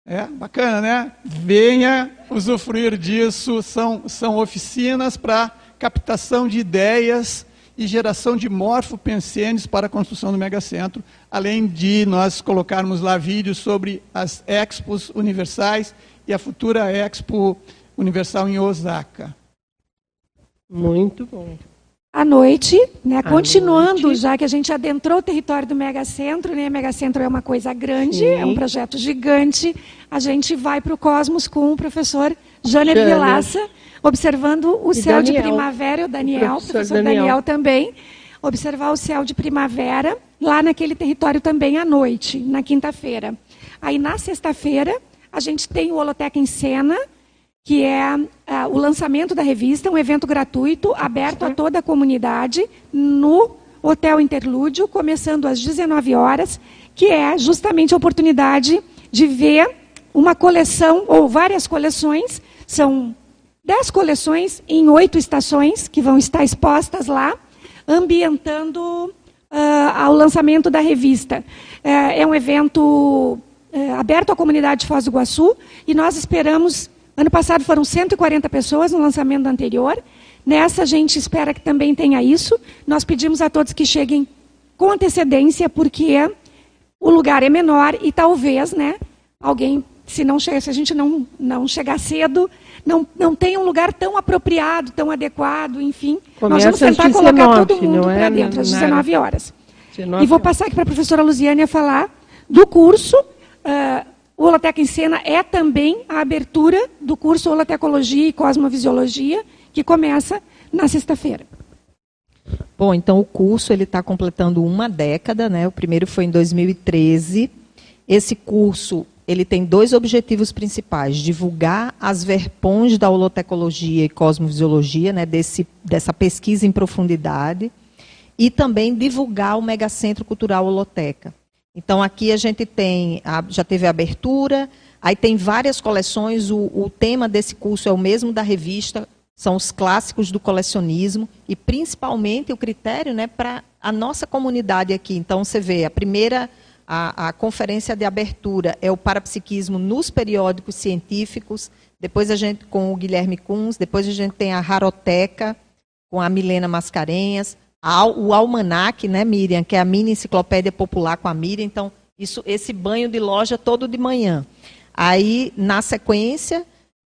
É, bacana, né? Venha usufruir disso. São, são oficinas para captação de ideias e geração de morfopensênios para a construção do megacentro, além de nós colocarmos lá vídeos sobre as expos universais e a futura expo universal em Osaka. Muito bom. À noite, né, continuando, noite. já que a gente adentrou o território do megacentro, né, megacentro é uma coisa grande, Sim. é um projeto gigante, a gente vai para o Cosmos com o professor Jânio Vilaça, observando o e céu Daniel, de primavera, o Daniel, o professor, professor Daniel. Daniel também, observar o céu de primavera lá naquele território também à noite, na quinta-feira. Aí na sexta-feira a gente tem o Holoteca em Cena, que é uh, o lançamento da revista, um evento gratuito, aberto a toda a comunidade, no Hotel Interlúdio, começando às 19 horas, que é justamente a oportunidade de ver uma coleção, ou várias coleções, são dez coleções em oito estações que vão estar expostas lá, ambientando uh, ao lançamento da revista. Uh, é um evento uh, aberto à comunidade de Foz do Iguaçu e nós esperamos. Ano passado foram 140 pessoas no lançamento anterior. Nessa a gente espera que também tenha isso. Nós pedimos a todos que cheguem com antecedência, porque o lugar é menor e talvez, né, alguém se, não se a gente não, não chegar cedo, não, não tem um lugar tão apropriado, tão adequado, enfim. Começa nós vamos tentar 19, colocar todo mundo é, para dentro, às 19 horas. 19 e vou passar aqui para a professora Luziane falar do curso. Uh, o Holoteca em Cena é também a abertura do curso Holotecologia e Cosmovisiologia, que começa na sexta-feira. Bom, então o curso ele está completando uma década, né? O primeiro foi em 2013. Esse curso ele tem dois objetivos principais: divulgar as verpões da holotecologia e cosmovisiologia, né, desse, dessa pesquisa em profundidade, e também divulgar o Megacentro Cultural Holoteca. Então, aqui a gente tem, já teve a abertura, aí tem várias coleções, o, o tema desse curso é o mesmo da revista, são os clássicos do colecionismo, e principalmente o critério né, para a nossa comunidade aqui. Então, você vê, a primeira a, a, conferência de abertura é o parapsiquismo nos periódicos científicos, depois a gente com o Guilherme Kunz, depois a gente tem a Raroteca com a Milena Mascarenhas, a, o Almanac, né, Miriam, que é a mini enciclopédia popular com a Miriam, então isso, esse banho de loja todo de manhã. Aí, na sequência,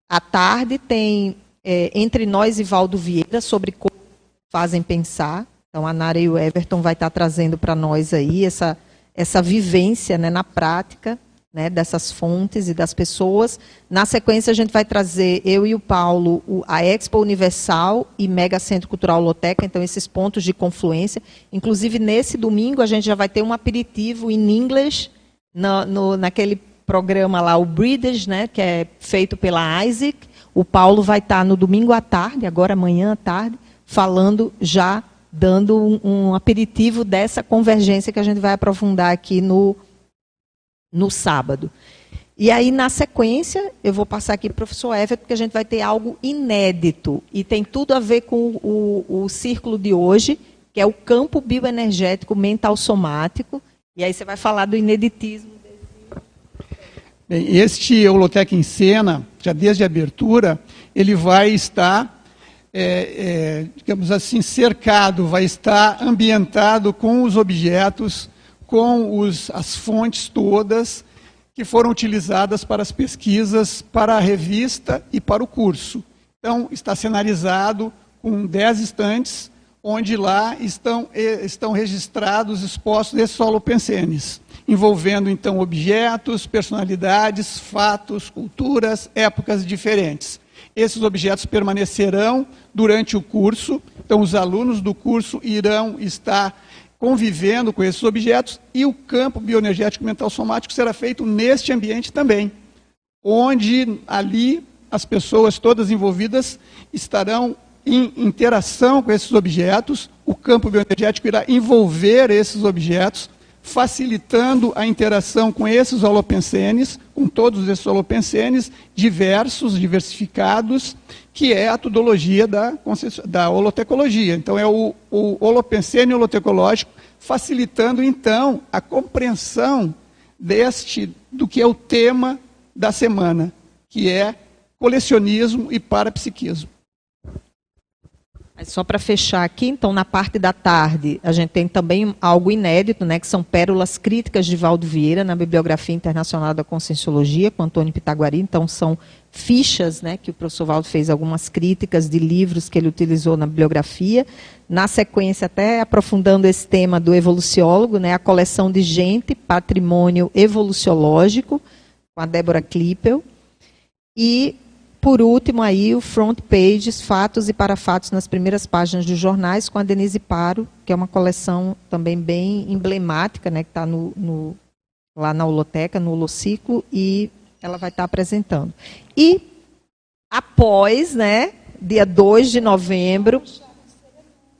à tarde, tem é, Entre Nós e Valdo Vieira, sobre como fazem pensar. Então, a Nara e o Everton vai estar trazendo para nós aí essa essa vivência né, na prática né, dessas fontes e das pessoas. Na sequência, a gente vai trazer, eu e o Paulo, a Expo Universal e Mega Centro Cultural Loteca, então esses pontos de confluência. Inclusive, nesse domingo, a gente já vai ter um aperitivo em inglês, no, naquele programa lá, o Breeders, né, que é feito pela Isaac. O Paulo vai estar no domingo à tarde, agora amanhã à tarde, falando já dando um, um, aperitivo dessa convergência que a gente vai aprofundar aqui no, no sábado. E aí, na sequência, eu vou passar aqui para o professor Everton, porque a gente vai ter algo inédito. E tem tudo a ver com o, o, círculo de hoje, que é o campo bioenergético mental somático. E aí você vai falar do ineditismo. Bem, este Holotec em Cena, já desde a abertura, ele vai estar é, é, digamos assim, cercado, vai estar ambientado com os objetos, com os, as fontes todas que foram utilizadas para as pesquisas, para a revista e para o curso. Então, está cenarizado com 10 estantes, onde lá estão, estão registrados, expostos esses holopensenes, envolvendo então objetos, personalidades, fatos, culturas, épocas diferentes. Esses objetos permanecerão durante o curso, então os alunos do curso irão estar convivendo com esses objetos e o campo bioenergético mental somático será feito neste ambiente também, onde ali as pessoas todas envolvidas estarão em interação com esses objetos, o campo bioenergético irá envolver esses objetos facilitando a interação com esses holopensenes, com todos esses holopensenes diversos, diversificados, que é a tudologia da, da holotecologia. Então, é o, o holopensene holotecológico, facilitando, então, a compreensão deste, do que é o tema da semana, que é colecionismo e parapsiquismo. Só para fechar aqui, então, na parte da tarde, a gente tem também algo inédito, né, que são pérolas críticas de Valdo Vieira na Bibliografia Internacional da Conscienciologia, com Antônio Pitaguari. Então, são fichas né, que o professor Valdo fez algumas críticas de livros que ele utilizou na bibliografia. Na sequência, até aprofundando esse tema do evoluciólogo, né, a coleção de gente, patrimônio evoluciológico, com a Débora Klippel. E por último, aí, o front pages, fatos e parafatos nas primeiras páginas dos jornais, com a Denise Paro, que é uma coleção também bem emblemática, né, que está no, no, lá na Holoteca, no Holociclo, e ela vai estar tá apresentando. E após, né, dia 2 de novembro,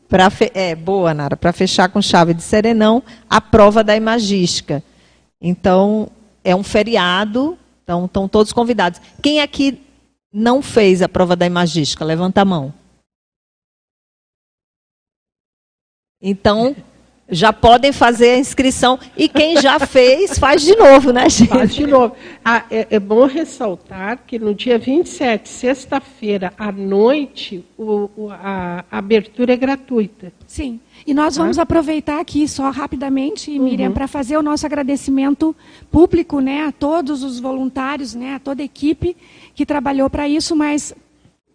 para é boa, Nara, para fechar com chave de serenão, a prova da imagística. Então, é um feriado, então estão todos convidados. Quem aqui não fez a prova da imagística? Levanta a mão. Então, já podem fazer a inscrição. E quem já fez, faz de novo, né, gente? Faz de novo. Ah, é, é, bom ressaltar que no dia 27, sexta-feira, à noite, o, o, a, a, abertura é gratuita. Sim. E nós vamos ah. aproveitar aqui só rapidamente, Miriam, uhum. para fazer o nosso agradecimento público né, a todos os voluntários, né, a toda a equipe que trabalhou para isso, mas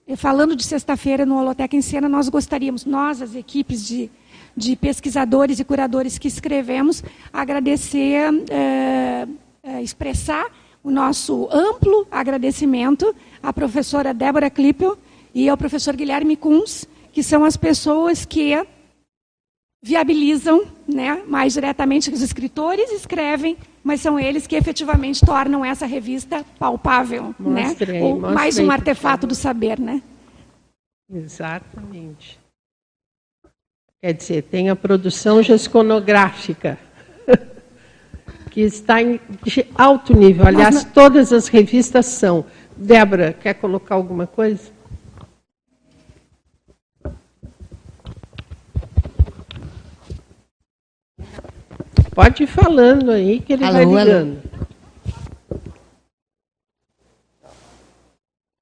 eh, falando de sexta-feira no Holoteca em Cena, nós gostaríamos, nós, as equipes de de pesquisadores e curadores que escrevemos, agradecer, é, é, expressar o nosso amplo agradecimento à professora Débora Klippel e ao professor Guilherme Kunz, que são as pessoas que viabilizam, né, mais diretamente os escritores escrevem, mas são eles que efetivamente tornam essa revista palpável, mostrei, né? Ou mais um artefato do saber, né? Exatamente. Quer dizer, tem a produção gesconográfica, que está em alto nível. Aliás, todas as revistas são. Débora, quer colocar alguma coisa? Pode ir falando aí que ele alô, vai ligando.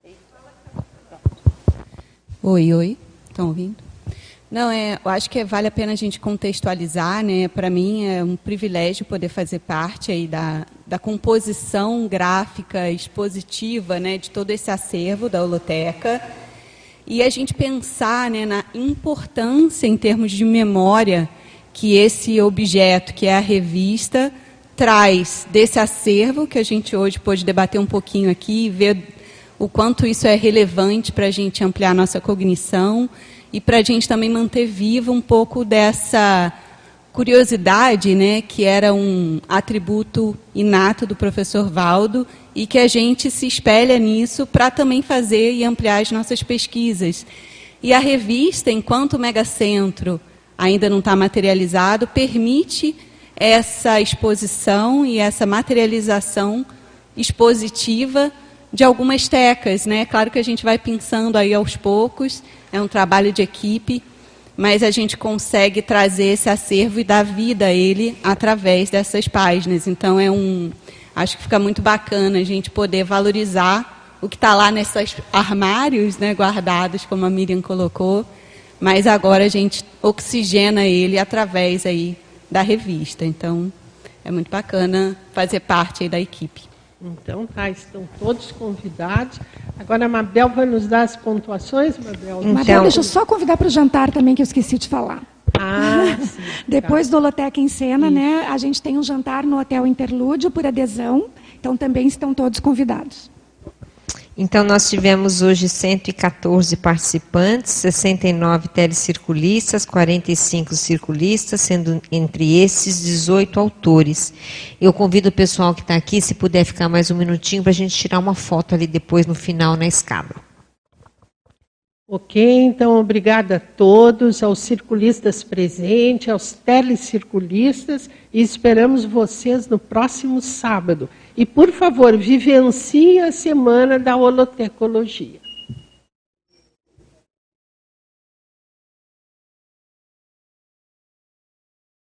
Alô. Oi, oi. Estão ouvindo? Não, é, eu acho que vale a pena a gente contextualizar, né? Para mim é um privilégio poder fazer parte aí da, da composição gráfica expositiva, né, de todo esse acervo da holoteca e a gente pensar, né, na importância em termos de memória que esse objeto, que é a revista, traz desse acervo que a gente hoje pôde debater um pouquinho aqui, ver o quanto isso é relevante para a gente ampliar nossa cognição e para a gente também manter viva um pouco dessa curiosidade, né, que era um atributo inato do professor Valdo e que a gente se espelha nisso para também fazer e ampliar as nossas pesquisas. E a revista, enquanto megacentro ainda não está materializado, permite essa exposição e essa materialização expositiva de algumas tecas, né? Claro que a gente vai pensando aí aos poucos, é um trabalho de equipe, mas a gente consegue trazer esse acervo e dar vida a ele através dessas páginas. Então é um, acho que fica muito bacana a gente poder valorizar o que está lá nesses armários, né, guardados, como a Miriam colocou, mas agora a gente oxigena ele através aí da revista. Então é muito bacana fazer parte da equipe. Então, tá, estão todos convidados. Agora a Mabel vai nos dar as pontuações, Mabel. Então... Mabel, deixa eu só convidar para o jantar também, que eu esqueci de falar. Ah, sim, Depois tá. do Holoteca em Cena, né, a gente tem um jantar no Hotel Interlúdio por adesão, então também estão todos convidados. Então, nós tivemos hoje 114 participantes, 69 telecirculistas, 45 circulistas, sendo entre esses 18 autores. Eu convido o pessoal que está aqui, se puder ficar mais um minutinho, para a gente tirar uma foto ali depois no final na escada. Ok, então obrigada a todos, aos circulistas presentes, aos telecirculistas e esperamos vocês no próximo sábado. E, por favor, vivencie a semana da holotecologia.